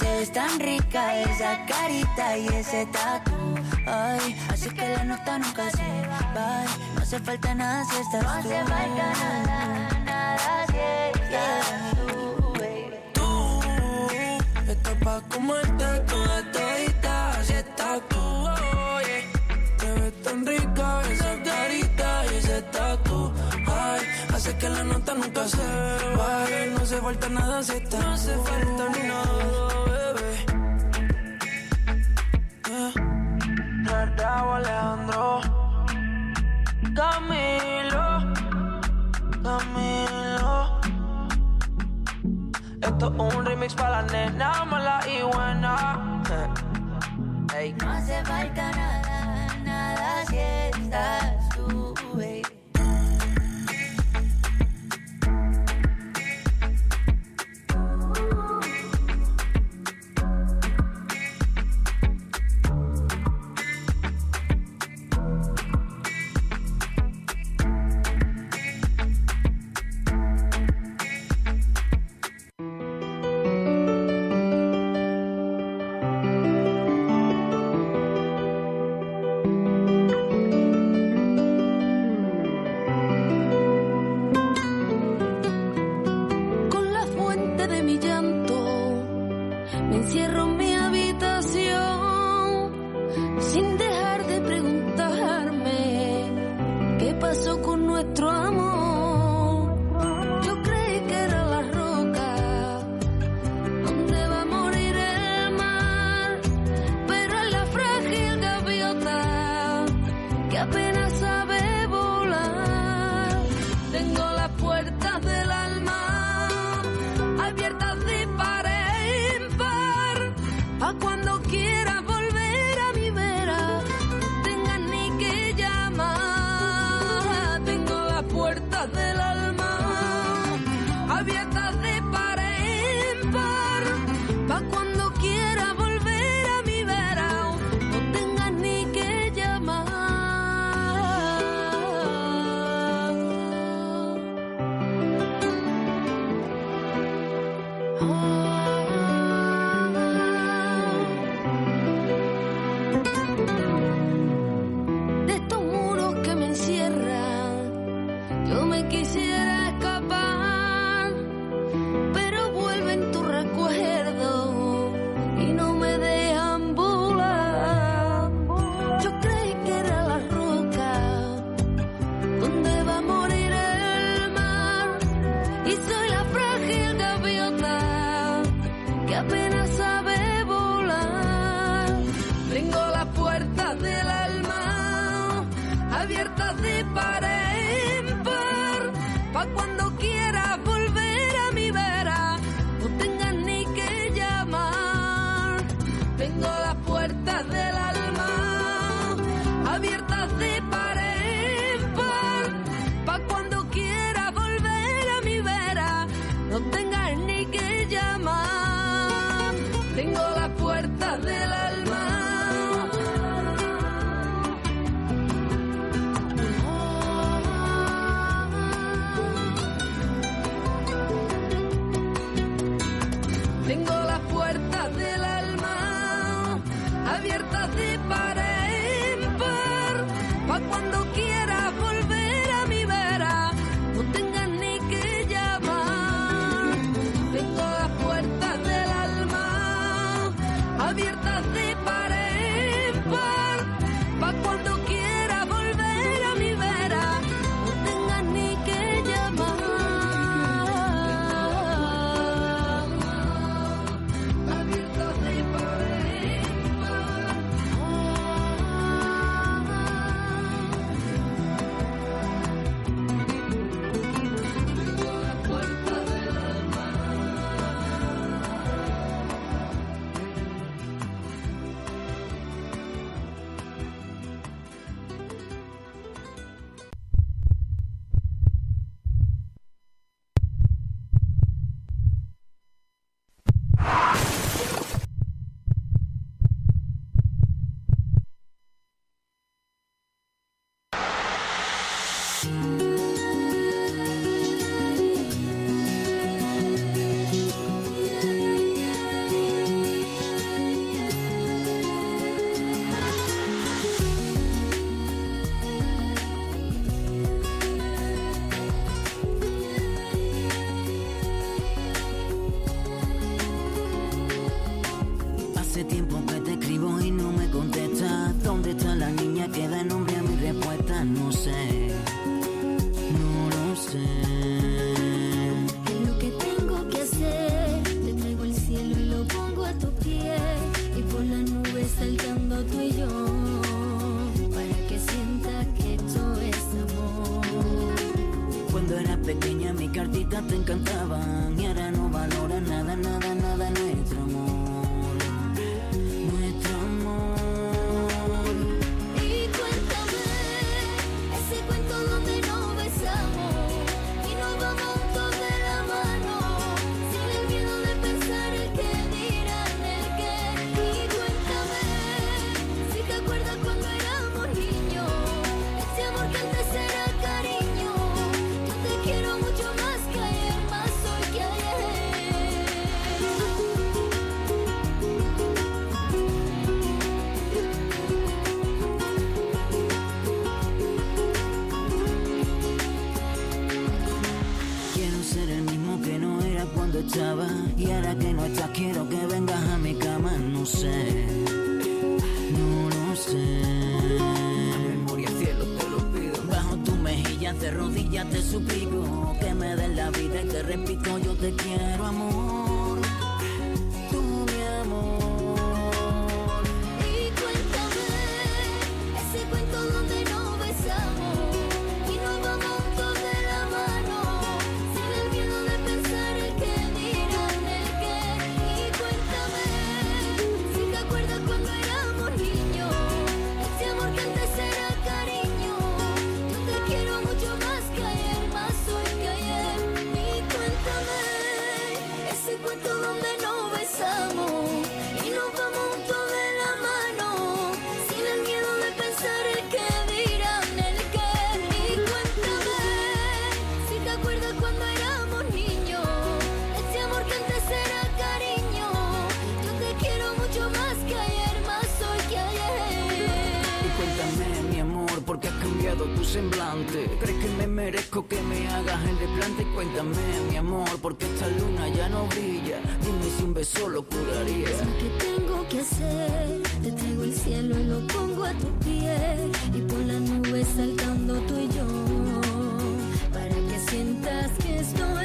Te ves tan rica esa carita y ese tatu. Ay, así que la nota nunca se va. No hace falta nada si estás no tú. No hace falta nada, nada si estás tú, baby. Tú, estás pa' comerte toda que la nota nunca se baje. No hace falta nada si estás No hace falta nada, bebé. Raúl Alejandro Camilo Camilo Esto es un remix para la nena mala y buena Ey. No hace falta nada, nada si estás abiertas cartita te encantaba. ya te suplico que me des la vida y te repito yo te quiero amor. merezco que me hagas el desplante. Cuéntame, mi amor, porque esta luna ya no brilla. Dime si un beso lo curaría. Es lo que tengo que hacer. Te traigo el cielo y lo pongo a tus pies. Y por las nubes saltando tú y yo. Para que sientas que estoy.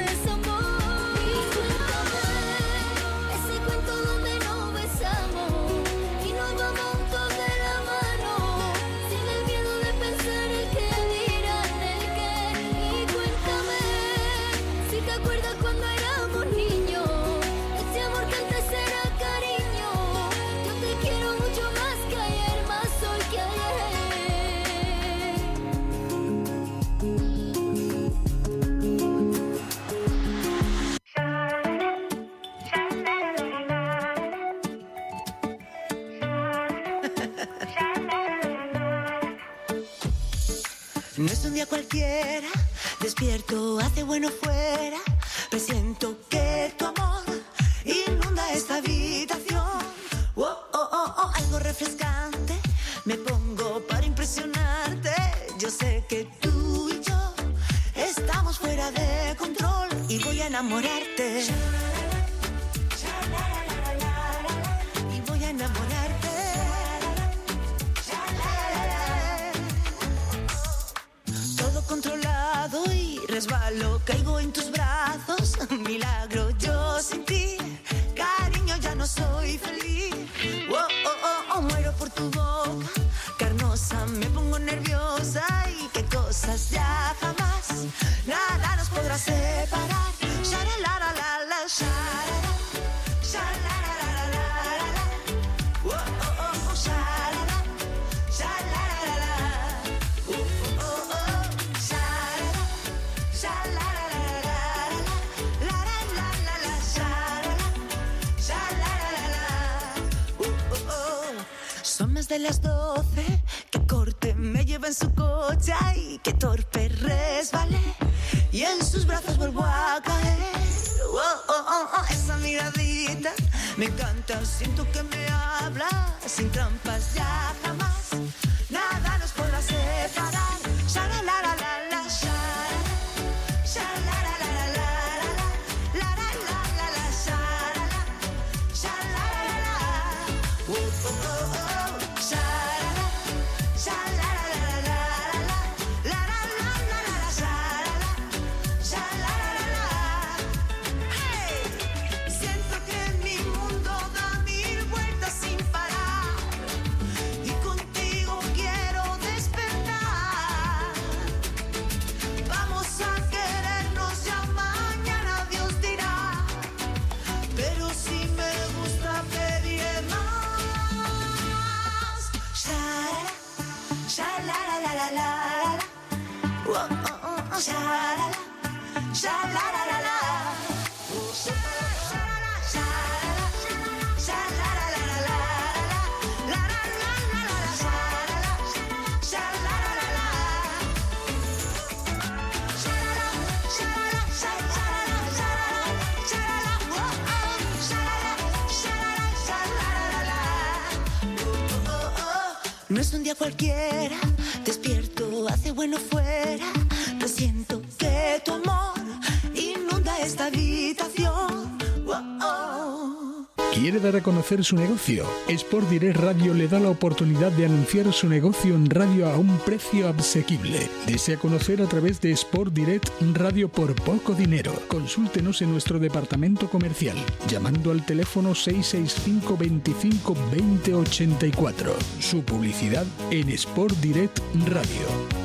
resbalo, caigo en tus brazos, milagro jump conocer su negocio? Sport Direct Radio le da la oportunidad de anunciar su negocio en radio a un precio asequible. Desea conocer a través de Sport Direct Radio por poco dinero. Consúltenos en nuestro departamento comercial llamando al teléfono 665 25 20 84. Su publicidad en Sport Direct Radio.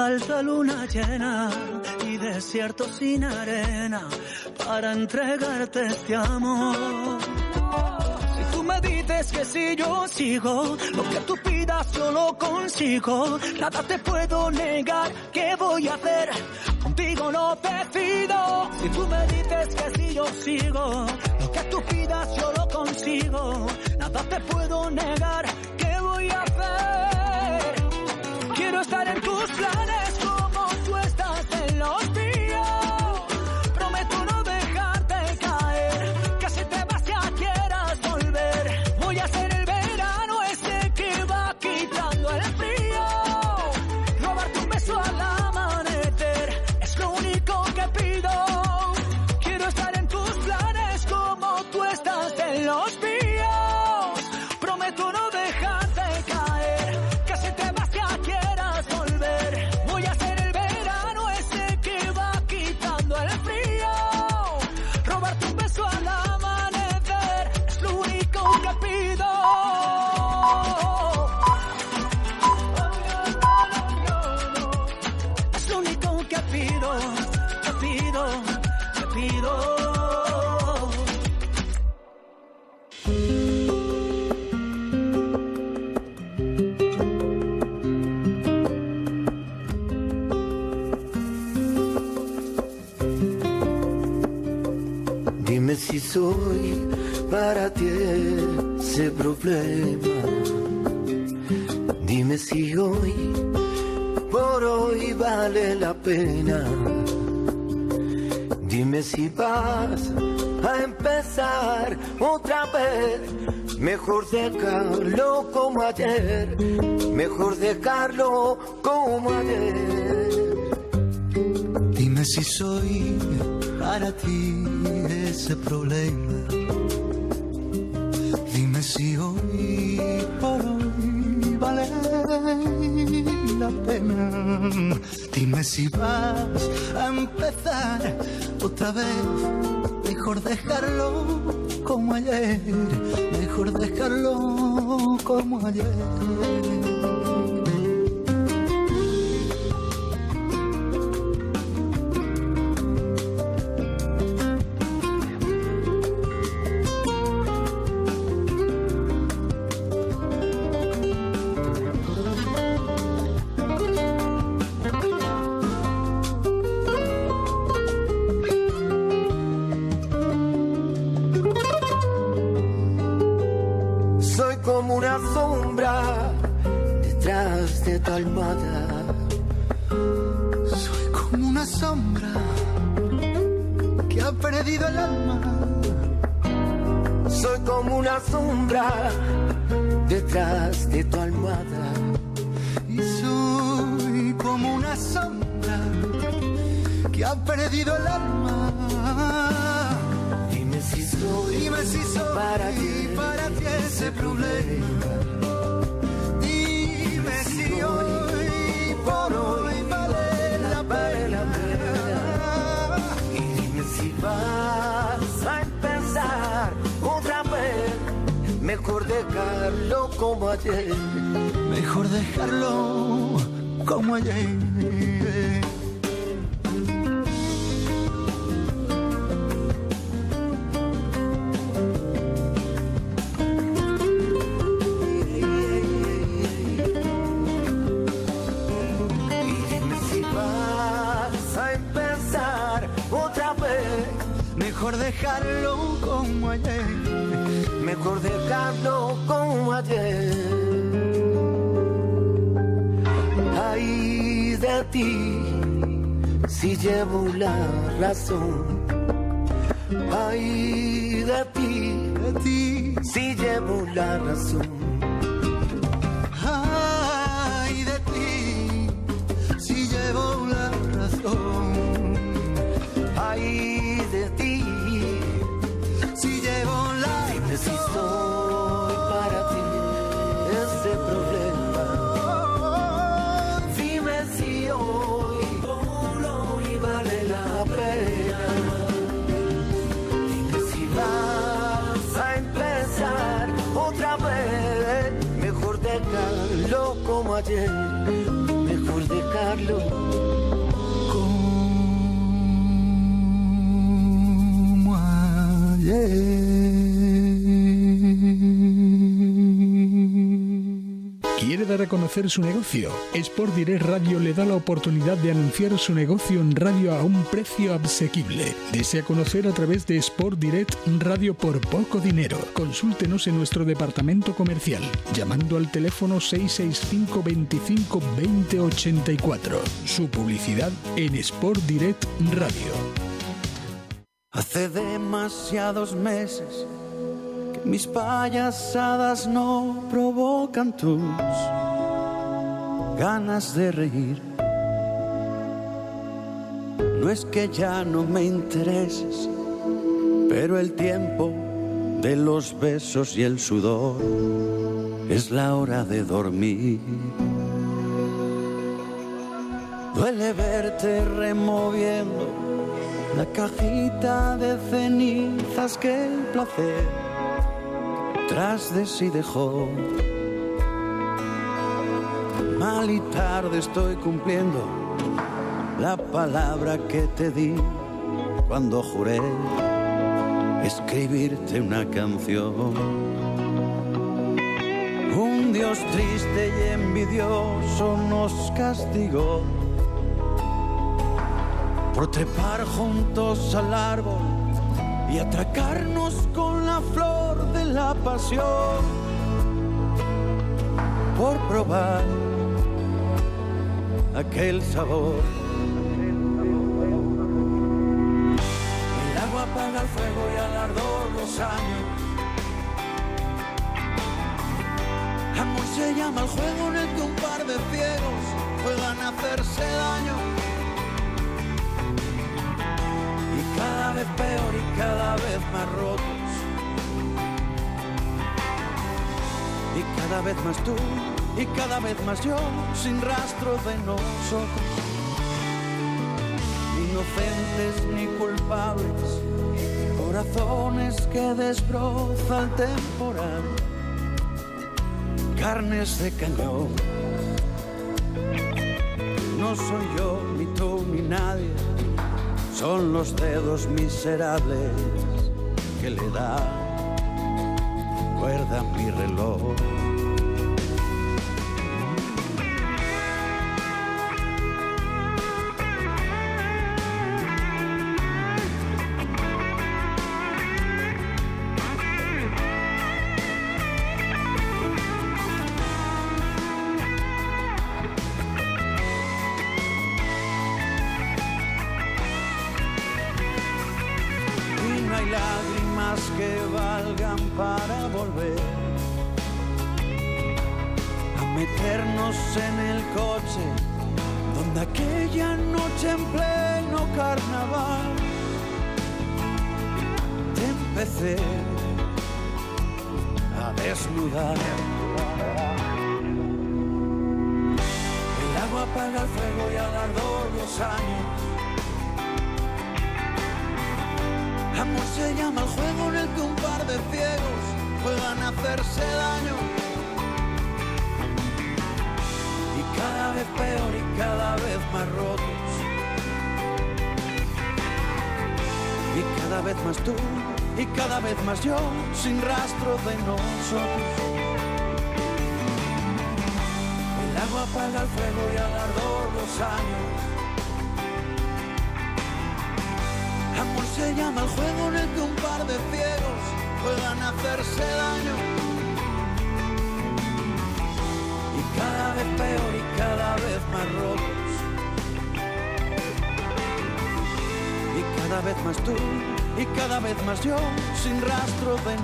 falta luna llena y desierto sin arena para entregarte este amor. Si tú me dices que si yo sigo, lo que tú pidas yo lo consigo. Nada te puedo negar, ¿qué voy a hacer? Contigo no te pido. Si tú me dices que si yo sigo, lo que tú pidas yo lo consigo. Nada te puedo negar, ¿qué voy a hacer? Estar en tus planes Mejor dejarlo como ayer. Mejor dejarlo como ayer. Dime si soy para ti ese problema. Dime si hoy por hoy vale la pena. Dime si vas a empezar otra vez. Mejor dejarlo como ayer. Mejor dejarlo como ayer. Sombra detrás de tu almohada. Y soy como una sombra que ha perdido el alma. Dime si soy, Dime si soy para ti, para ti ese problema. Dejarlo como ayer. Mejor dejarlo como ayer. Razón. Ay de ti, de ti, si llevo la razón. ¿Quiere dar a conocer su negocio? Sport Direct Radio le da la oportunidad de anunciar su negocio en radio a un precio asequible. Desea conocer a través de Sport Direct Radio por poco dinero. Consúltenos en nuestro departamento comercial llamando al teléfono 665 25 20 84. Su publicidad en Sport Direct Radio. Hace demasiados meses que mis payasadas no provocan tus ganas de reír. No es que ya no me intereses, pero el tiempo de los besos y el sudor es la hora de dormir. Duele verte removiendo la cajita de cenizas que el placer tras de sí dejó. Mal y tarde estoy cumpliendo la palabra que te di cuando juré escribirte una canción. Un Dios triste y envidioso nos castigó por trepar juntos al árbol y atracarnos con la flor de la pasión, por probar aquel sabor. El agua apaga el fuego y al ardor los años. Amor se llama el juego en el que un par de ciegos juegan a hacerse daño. y cada vez peor y cada vez más rotos. Y cada vez más tú y cada vez más yo, sin rastro de nosotros. Inocentes ni culpables, corazones que desbroza el temporal, carnes de cañón. No soy yo, ni tú, ni nadie son los dedos miserables que le dan cuerda a mi reloj. Vez más yo sin rastro de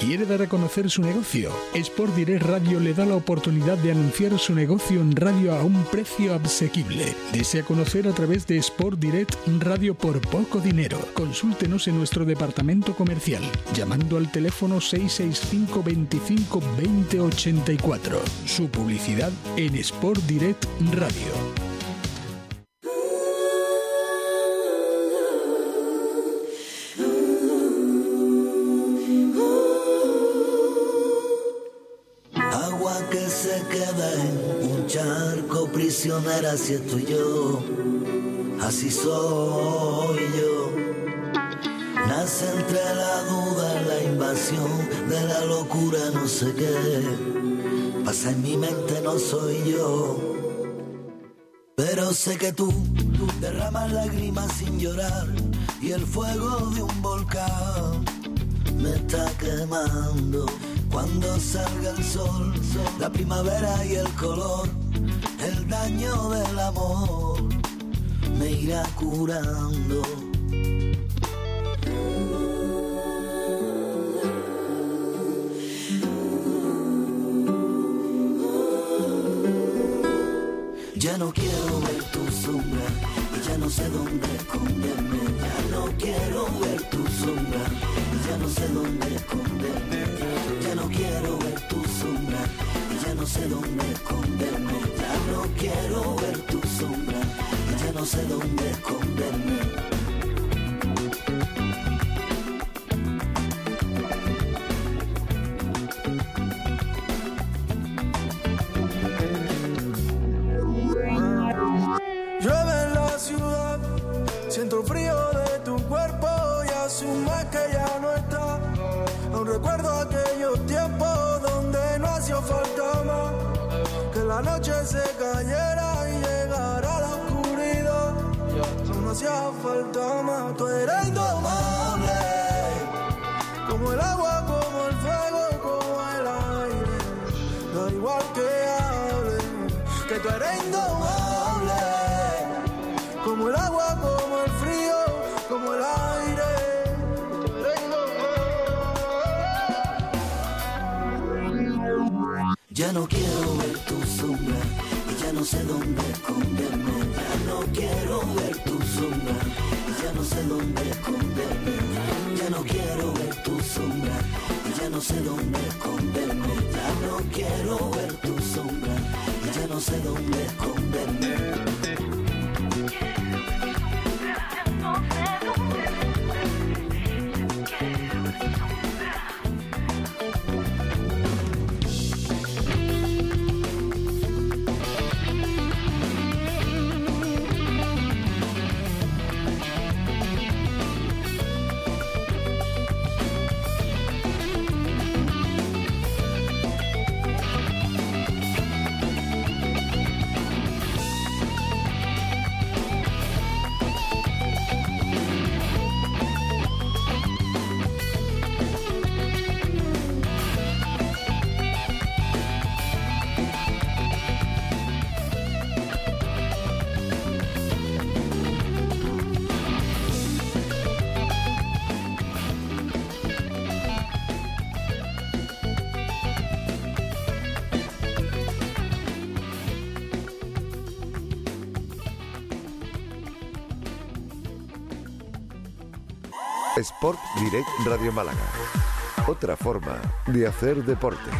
¿Quiere dar a conocer su negocio? Sport Direct Radio le da la oportunidad de anunciar su negocio en radio a un precio asequible. Desea conocer a través de Sport Direct Radio por poco dinero. Consúltenos en nuestro departamento comercial llamando al teléfono 665 25 20 84. Su publicidad en Sport Direct Radio. Si estoy yo, así soy yo. Nace entre la duda, la invasión de la locura, no sé qué. Pasa en mi mente, no soy yo. Pero sé que tú derramas lágrimas sin llorar y el fuego de un volcán me está quemando. Cuando salga el sol, la primavera y el color, el daño del amor me irá curando. Ya no quiero ver tu sombra ya no sé dónde esconderme. Ya no quiero ver tu sombra ya no sé dónde esconderme. Ya no quiero ver tu sombra ya no sé dónde esconderme. Ya no quiero ver tu sombra ya no sé dónde esconderme. Noche se cayera y llegara la oscuridad. Aún no hacía falta más. Tú eres indomable, como el agua, como el fuego, como el aire. Da igual que hable, que tú eres indomable. Como el agua, como el frío, como el aire. Ya no quiero ver no sé dónde esconderme. Ya no quiero ver tu sombra ya no sé dónde esconderme. Ya no quiero ver tu sombra ya no sé dónde esconderme. Ya no quiero ver tu sombra ya no sé dónde esconderme. Sport Direct Radio Málaga. Otra forma de hacer deporte.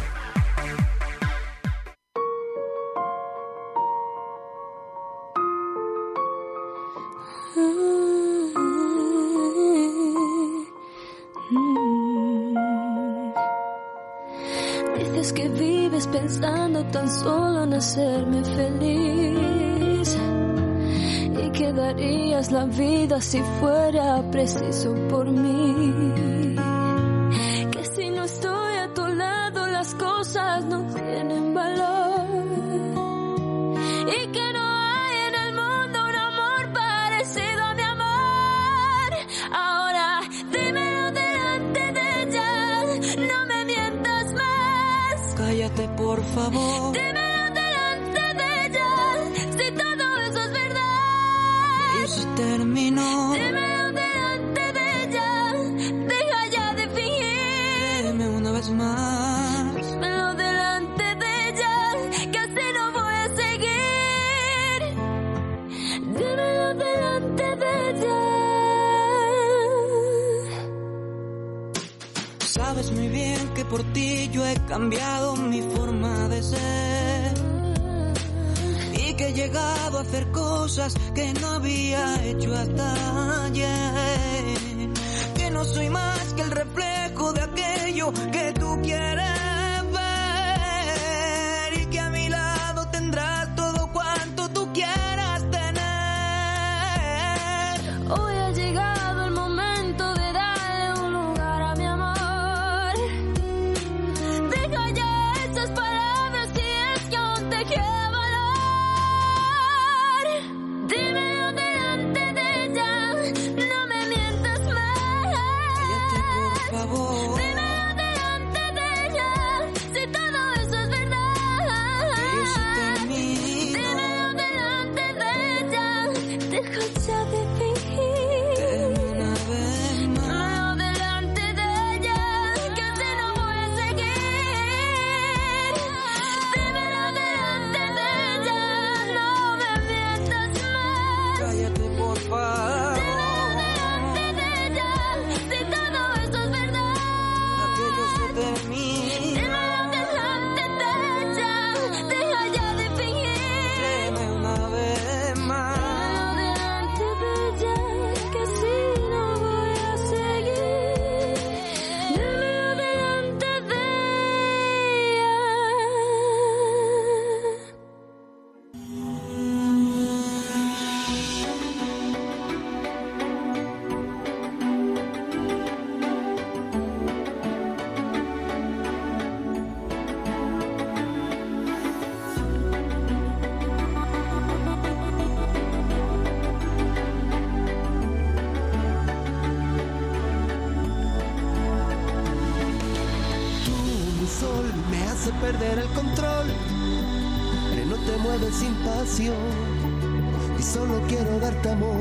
si fuera preciso por mí. tanto amor.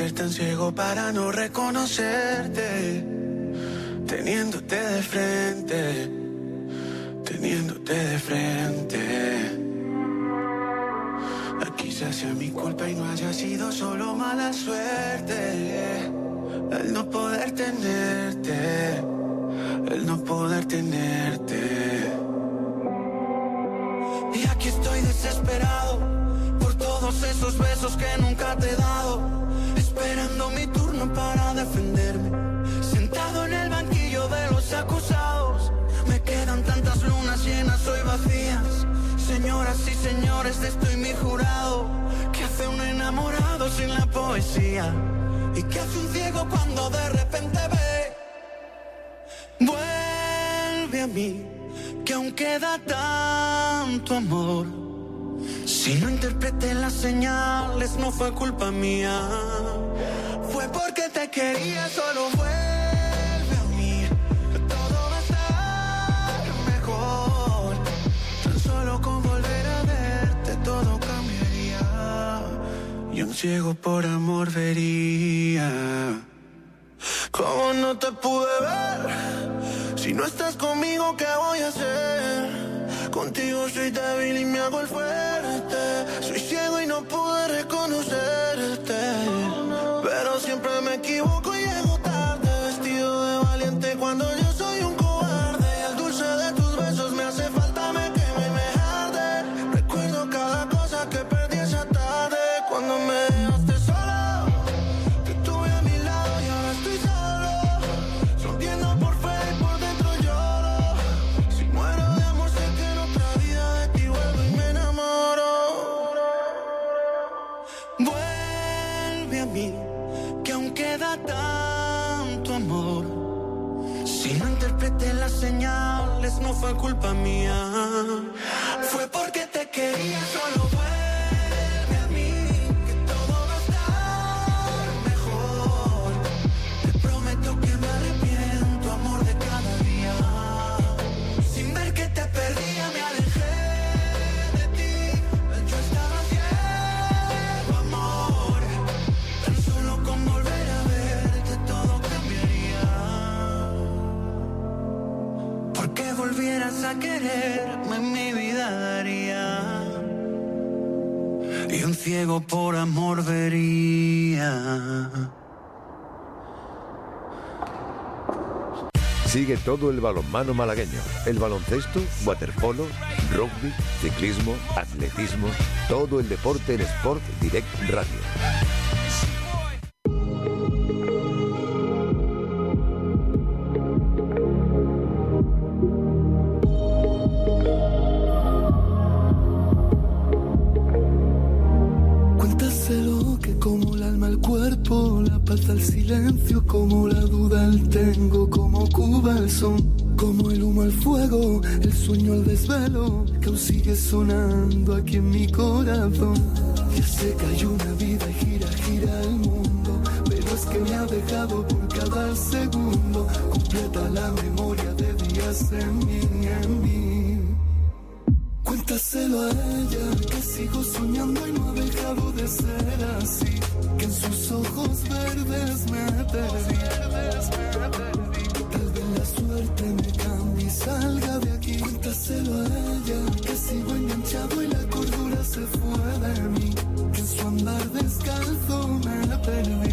ser tan ciego para no reconocerte, teniéndote de frente. señales no fue culpa mía. Fue porque te quería, solo vuelve a mí. Todo va a estar mejor. Tan solo con volver a verte todo cambiaría. Y un ciego por amor vería. ¿Cómo no te pude ver? Si no estás conmigo, ¿qué voy a hacer? Contigo soy débil y me hago el fuerte no pude reconocerte. culpa mía. para quererme mi vida daría y un ciego por amor vería. Sigue todo el balonmano malagueño, el baloncesto, waterpolo, rugby, ciclismo, atletismo, todo el deporte en Sport Direct Radio. como la duda el tengo, como Cuba el son, como el humo al fuego, el sueño al desvelo, que aún sigue sonando aquí en mi corazón. Ya sé que una vida y gira, gira el mundo, pero es que me ha dejado por cada segundo, completa la memoria de días en mí, en mí. Cuéntaselo a ella, que sigo soñando y no ha dejado de ser así que en sus ojos verdes me perdí. Tal vez la suerte me cambie y salga de aquí. Cuéntaselo a ella, que sigo enganchado y la cordura se fue de mí. Que en su andar descalzo me perdí.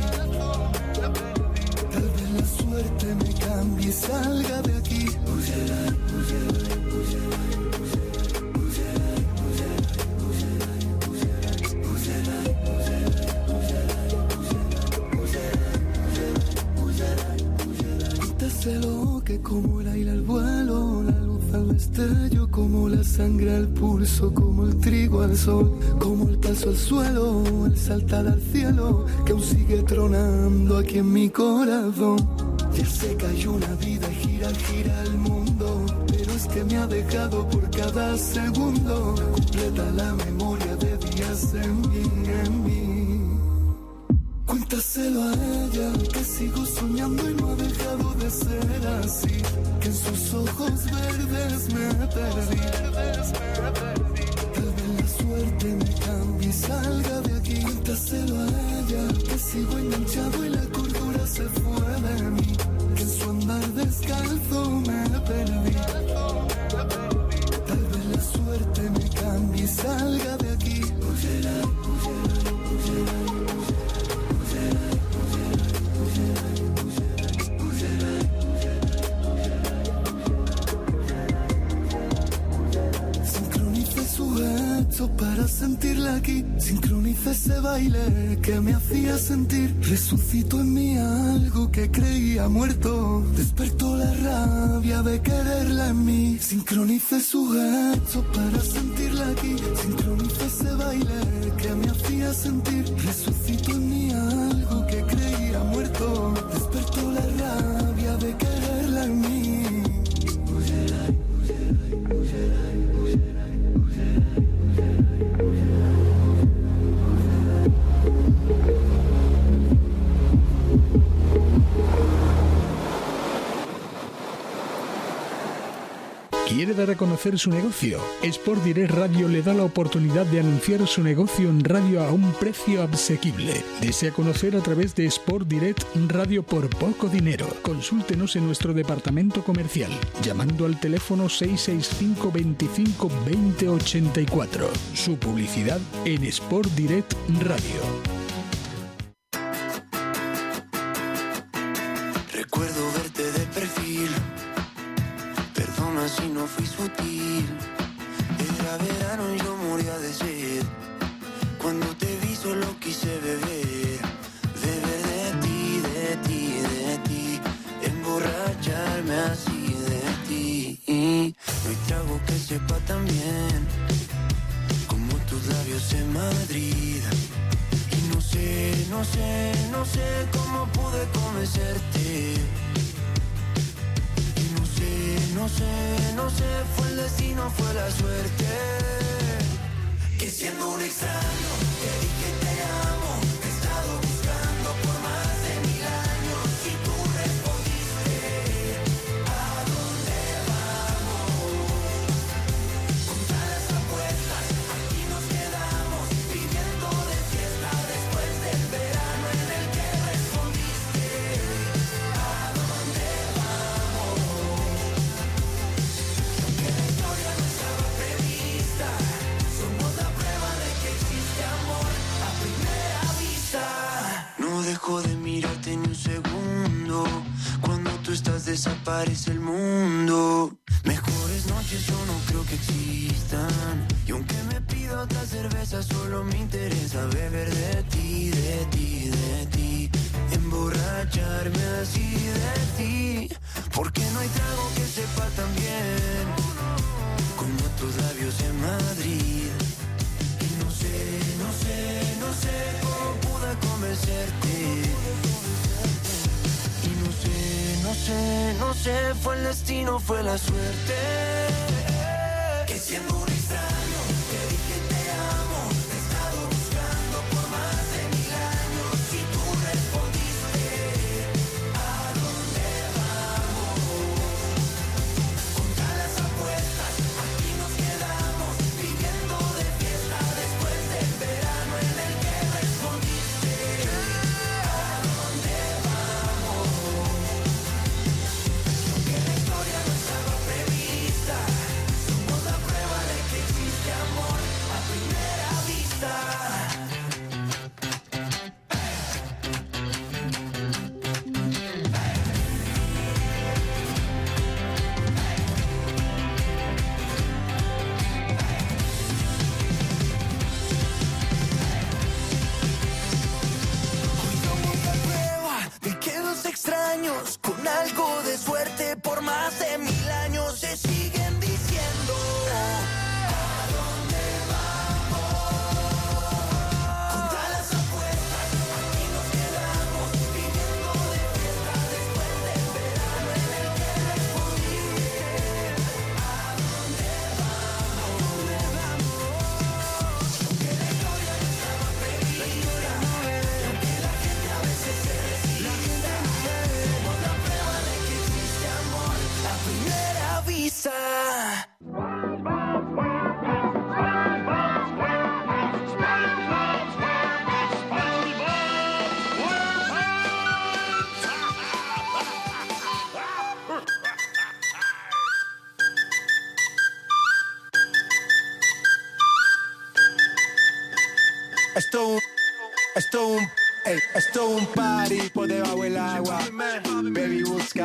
Tal vez la suerte me cambie y salga de aquí. Cuéntaselo que como el aire al vuelo, la luz al destello, como la sangre al pulso, como el trigo al sol, como el paso al suelo, el saltar al cielo, que aún sigue tronando aquí en mi corazón. Ya sé que hay una vida y gira, gira el mundo, pero es que me ha dejado por cada segundo, completa la memoria de días en mí, en mí. Cuéntaselo a ella, que sigo soñando y no ha dejado de ser así. Que en sus ojos verdes me perdí. Tal vez la suerte me cambie y salga de aquí. Cuéntaselo a ella, que sigo enganchado y la cordura se fue de mí. Que en su andar descalzo me perdí. Tal vez la suerte me cambie y salga de aquí. Hecho para sentirla aquí. Sincronice ese baile que me hacía sentir. Resucitó en mí algo que creía muerto. Despertó la rabia de quererla en mí. Sincronice su hecho para sentirla aquí. Sincronice ese baile que me hacía sentir. Resucitó en mí algo que creía muerto. Despertó la rabia de quererla ¿Quiere dar a conocer su negocio? Sport Direct Radio le da la oportunidad de anunciar su negocio en radio a un precio asequible. Desea conocer a través de Sport Direct Radio por poco dinero. Consúltenos en nuestro departamento comercial llamando al teléfono 665 25 20 84. Su publicidad en Sport Direct Radio.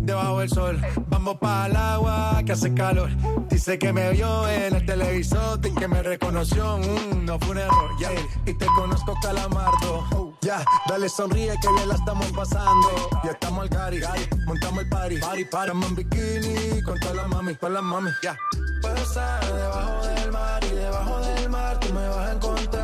debajo del sol. Vamos para el agua que hace calor. Dice que me vio en el televisor y que me reconoció. Mm, no fue un error, ya. Y te conozco, calamardo. Ya, dale sonríe que bien la estamos pasando. Ya estamos al gari, montamos el party. Party, party, estamos en bikini con todas las mami, con las mami, ya. Puedo estar debajo del mar y debajo del mar tú me vas a encontrar.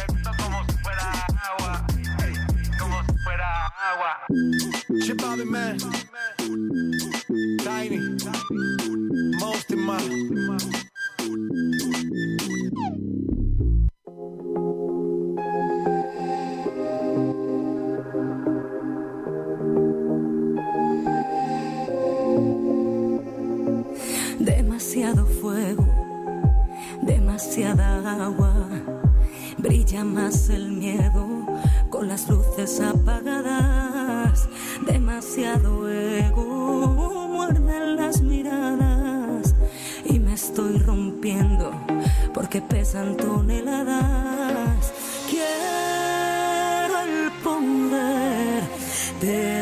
Shit, Bobby, man. Tiny. Most in my. Demasiado fuego, demasiada agua. Brilla más el miedo con las luces apagadas. Demasiado ego, muerden las miradas. Y me estoy rompiendo porque pesan toneladas. Quiero el poder de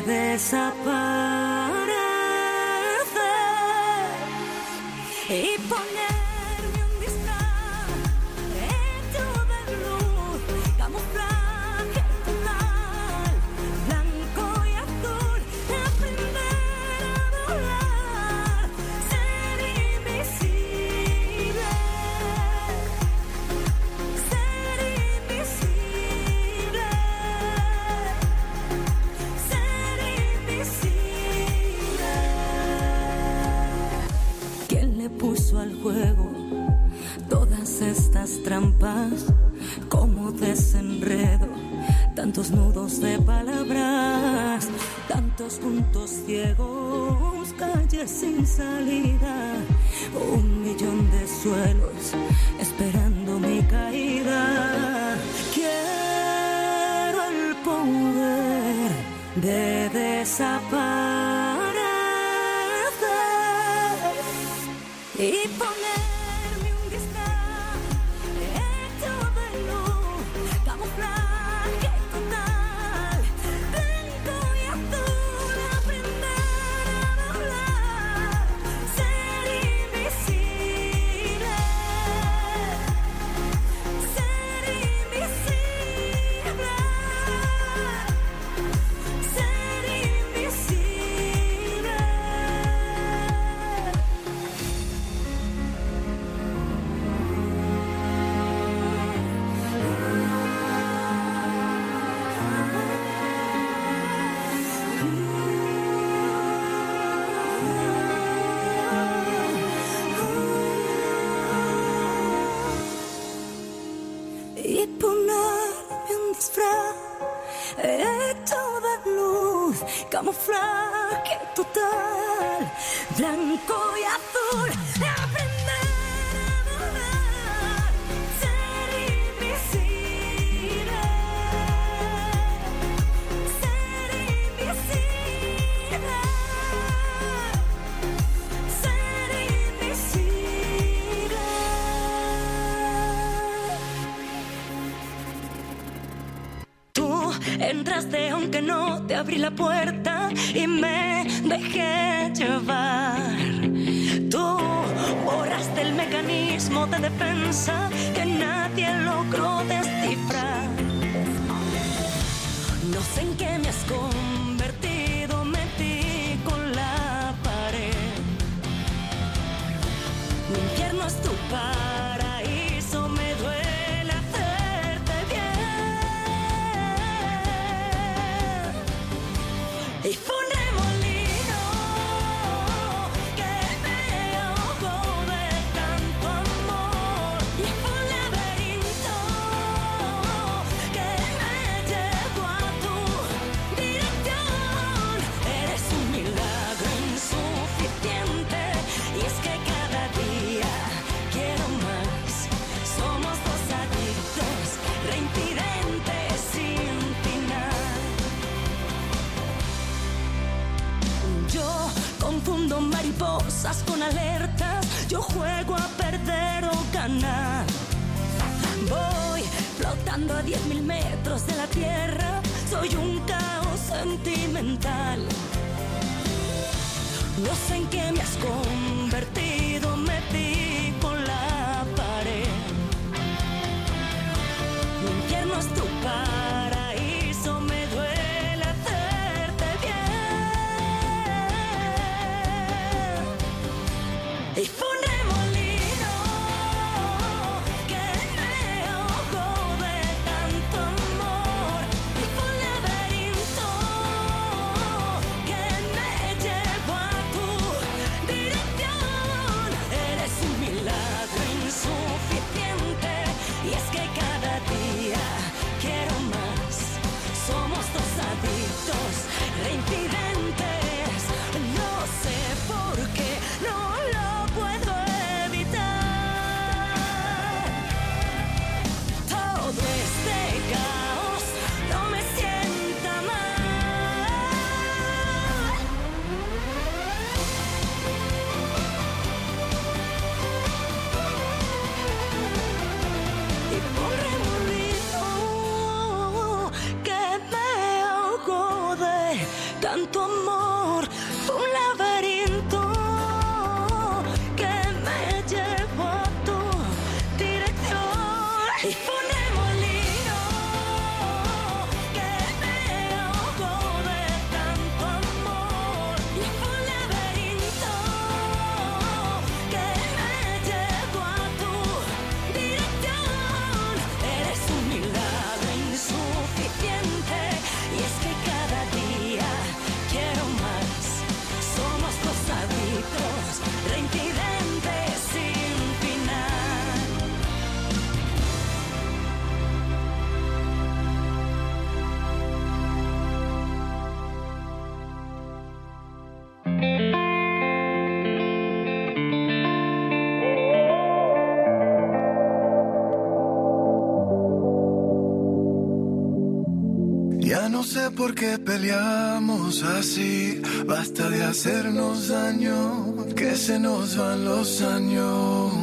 trampas, como desenredo, tantos nudos de palabras, tantos puntos ciegos, calles sin salida, un millón de suelos esperando mi caída. Quiero el poder de desaparecer estando a diez mil metros de la tierra, soy un caos sentimental. No sé en qué me escondo hacernos daño, que se nos van los años.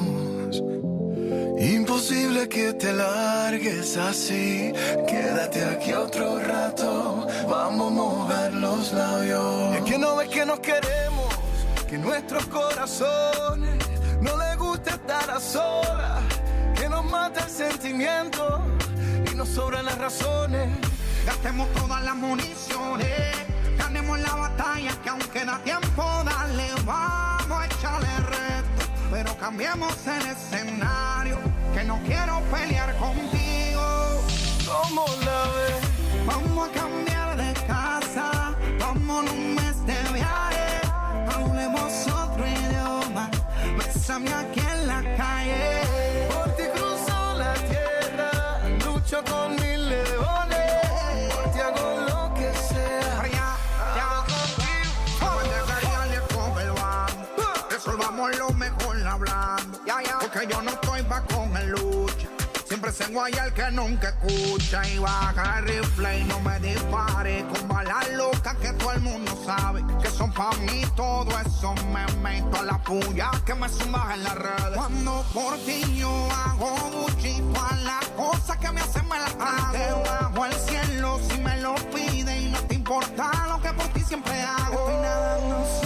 Imposible que te largues así. Quédate aquí otro rato. Vamos a mover los labios. Es que no ves que nos queremos, que nuestros corazones no les gusta estar a solas. Que nos mata el sentimiento y nos sobran las razones. Gastemos todas las municiones, ganemos la batalla que aún queda tiempo, dale, vamos a echarle reto, pero cambiemos el escenario, que no quiero pelear contigo. Porque yo no estoy pa' con el lucha. Siempre se guaya el que nunca escucha. Y baja el rifle y no me dispare. Con balas locas que todo el mundo sabe. Que son pa' mí todo eso me meto a la puya que me sumas en las redes. Cuando por ti yo hago buchito a las cosas que me hacen me las trago. Bajo el cielo si me lo pide y no te importa lo que por ti siempre hago. Estoy nadando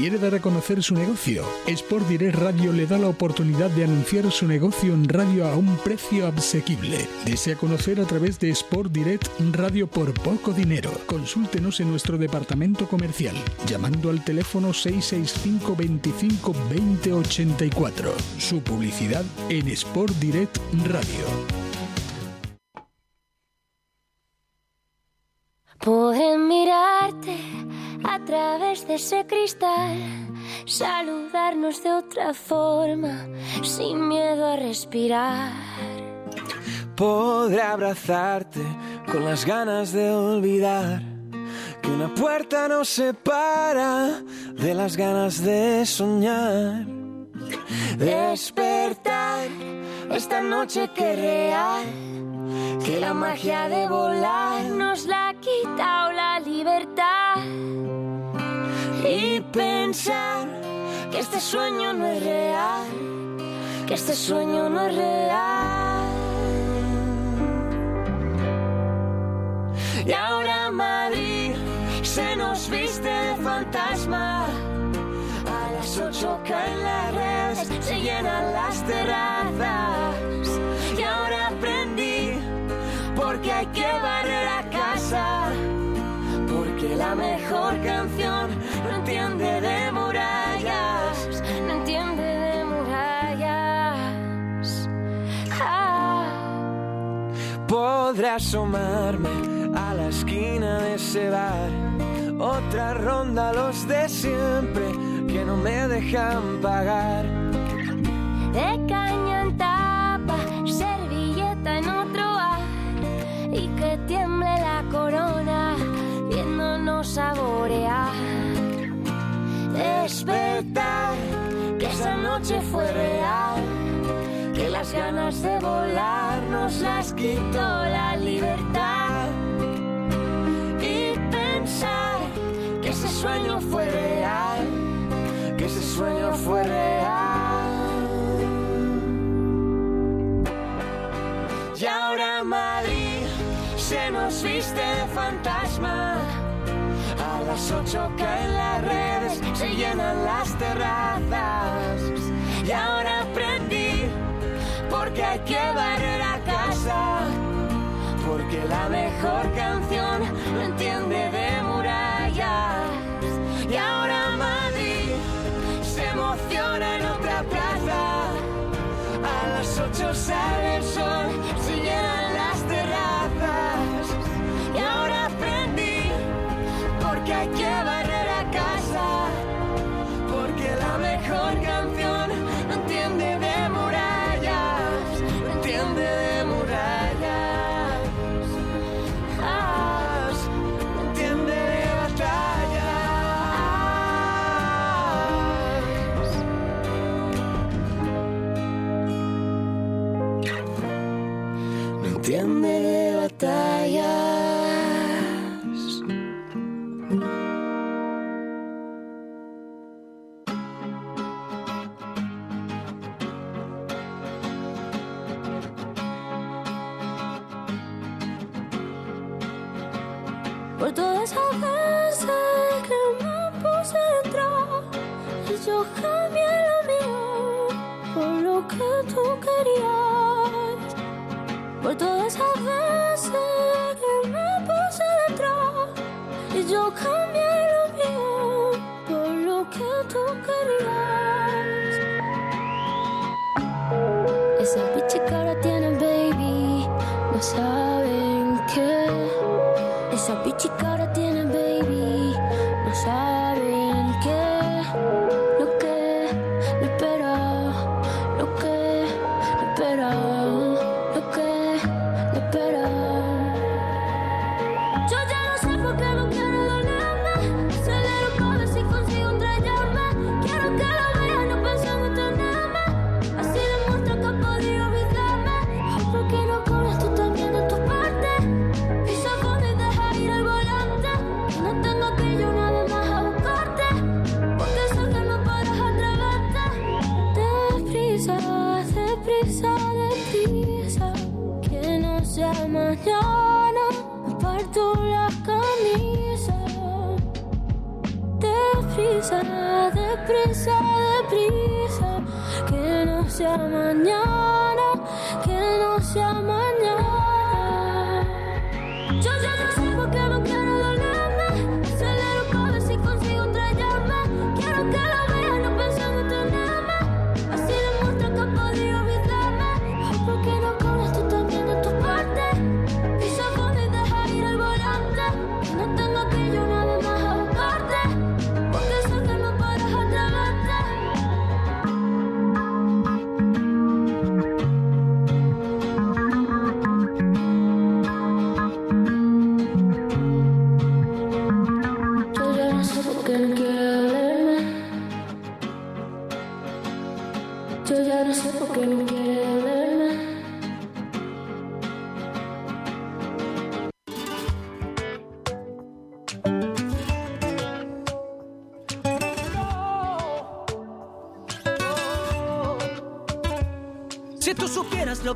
¿Quiere dar a conocer su negocio? Sport Direct Radio le da la oportunidad de anunciar su negocio en radio a un precio asequible. Desea conocer a través de Sport Direct Radio por poco dinero. Consúltenos en nuestro departamento comercial llamando al teléfono 665 25 20 84. Su publicidad en Sport Direct Radio. Poder mirarte a través de ese cristal, saludarnos de otra forma, sin miedo a respirar. Podré abrazarte con las ganas de olvidar que una puerta nos separa de las ganas de soñar. Despertar esta noche que real, que la magia de volar nos la quitado la libertad. Y pensar que este sueño no es real, que este sueño no es real. Y ahora Madrid se nos viste de fantasma. A las ocho caen las redes, se llenan las terrazas. Asomarme a la esquina de ese bar Otra ronda los de siempre que no me dejan pagar. De caña en tapa, servilleta en otro bar y que tiemble la corona viéndonos saborear. Despertar, que esa noche fue real, las ganas de volar nos las quitó la libertad. Y pensar que ese sueño fue real, que ese sueño fue real. Y ahora Madrid se nos viste fantasma. A las ocho caen las redes, se llenan las terrazas. Y ahora aprendí, porque hay que barrer a casa. Porque la mejor canción no entiende de murallas. Y ahora Madrid se emociona en otra plaza. A las ocho sale el sol, Por todas esas veces que me puse detrás y yo cambié lo mío por lo que tú querías. Por todas esas veces que me puse detrás y yo cambié lo mío por lo que tú querías. Esa bicha ahora tiene baby, no saben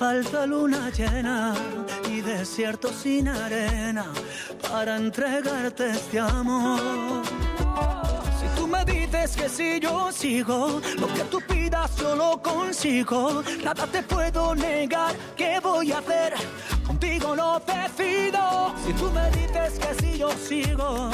falta luna llena y desierto sin arena para entregarte este amor. Si tú me dices que si yo sigo, lo que tú pidas yo lo consigo. Nada te puedo negar, ¿qué voy a hacer? Contigo no decido. Si tú me dices que si yo sigo,